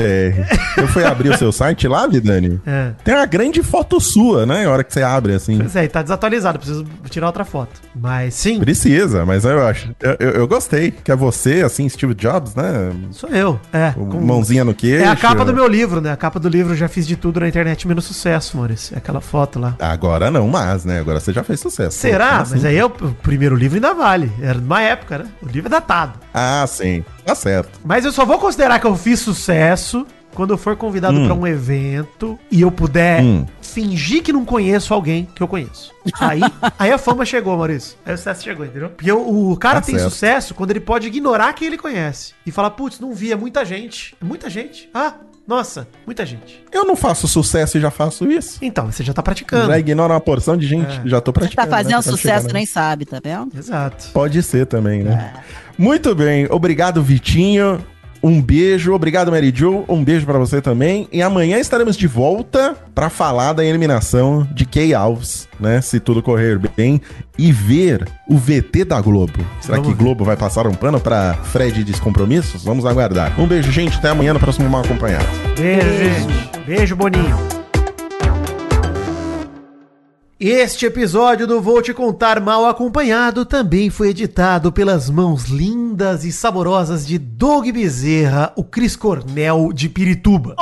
Eu fui abrir o seu site lá, Vidani?
É.
Tem uma grande foto sua, né? A hora que você abre, assim.
Pois é, tá desatualizado, preciso tirar outra foto. Mas sim,
Precisa, mas eu acho. Eu, eu- eu gostei, que é você, assim, Steve Jobs, né?
sou eu. É.
Com Mãozinha no queixo.
É a capa do meu livro, né? A capa do livro eu já fiz de tudo na internet menos sucesso, Maurício. É aquela foto lá.
Agora não, mas, né? Agora você já fez sucesso.
Será?
Como
Mas
assim?
aí é o, o primeiro livro ainda vale. Era de uma época, né? O livro é datado.
Ah, sim. Tá certo.
Mas eu só vou considerar que eu fiz sucesso quando eu for convidado
Hum.
pra um evento e eu puder
Hum.
fingir que não conheço alguém que eu conheço. Aí, aí a fama chegou, Maurício. Aí o sucesso chegou, entendeu? Porque o, o cara
Tá
tem
certo.
sucesso quando ele pode ignorar quem ele conhece. E falar, putz, não vi, é muita gente. É muita gente. Ah, nossa, muita gente.
Eu não faço sucesso e já faço isso.
Então, você já tá praticando.
Já ignora uma porção de gente.
É.
Já tô
Tá
praticando.
fazendo
né? Tá
sucesso
chegando.
nem sabe, tá vendo?
Exato.
Pode ser também, né?
É.
Muito bem. Obrigado, Vitinho. Um beijo. Obrigado, Mary Jo. Um beijo pra você também. E amanhã estaremos de volta pra falar da eliminação de Kay Alves, né? Se tudo correr bem. E ver o VT da Globo. Será
Vamos
que
ver.
Globo vai passar um pano pra Fred Descompromissos? Vamos aguardar. Um beijo, gente. Até amanhã no próximo Mal Acompanhado.
Beijo, gente. Beijo, Boninho. Este episódio do Vou Te Contar Mal Acompanhado também foi editado pelas mãos lindas e saborosas de Doug Bezerra, o Cris Cornel de Pirituba.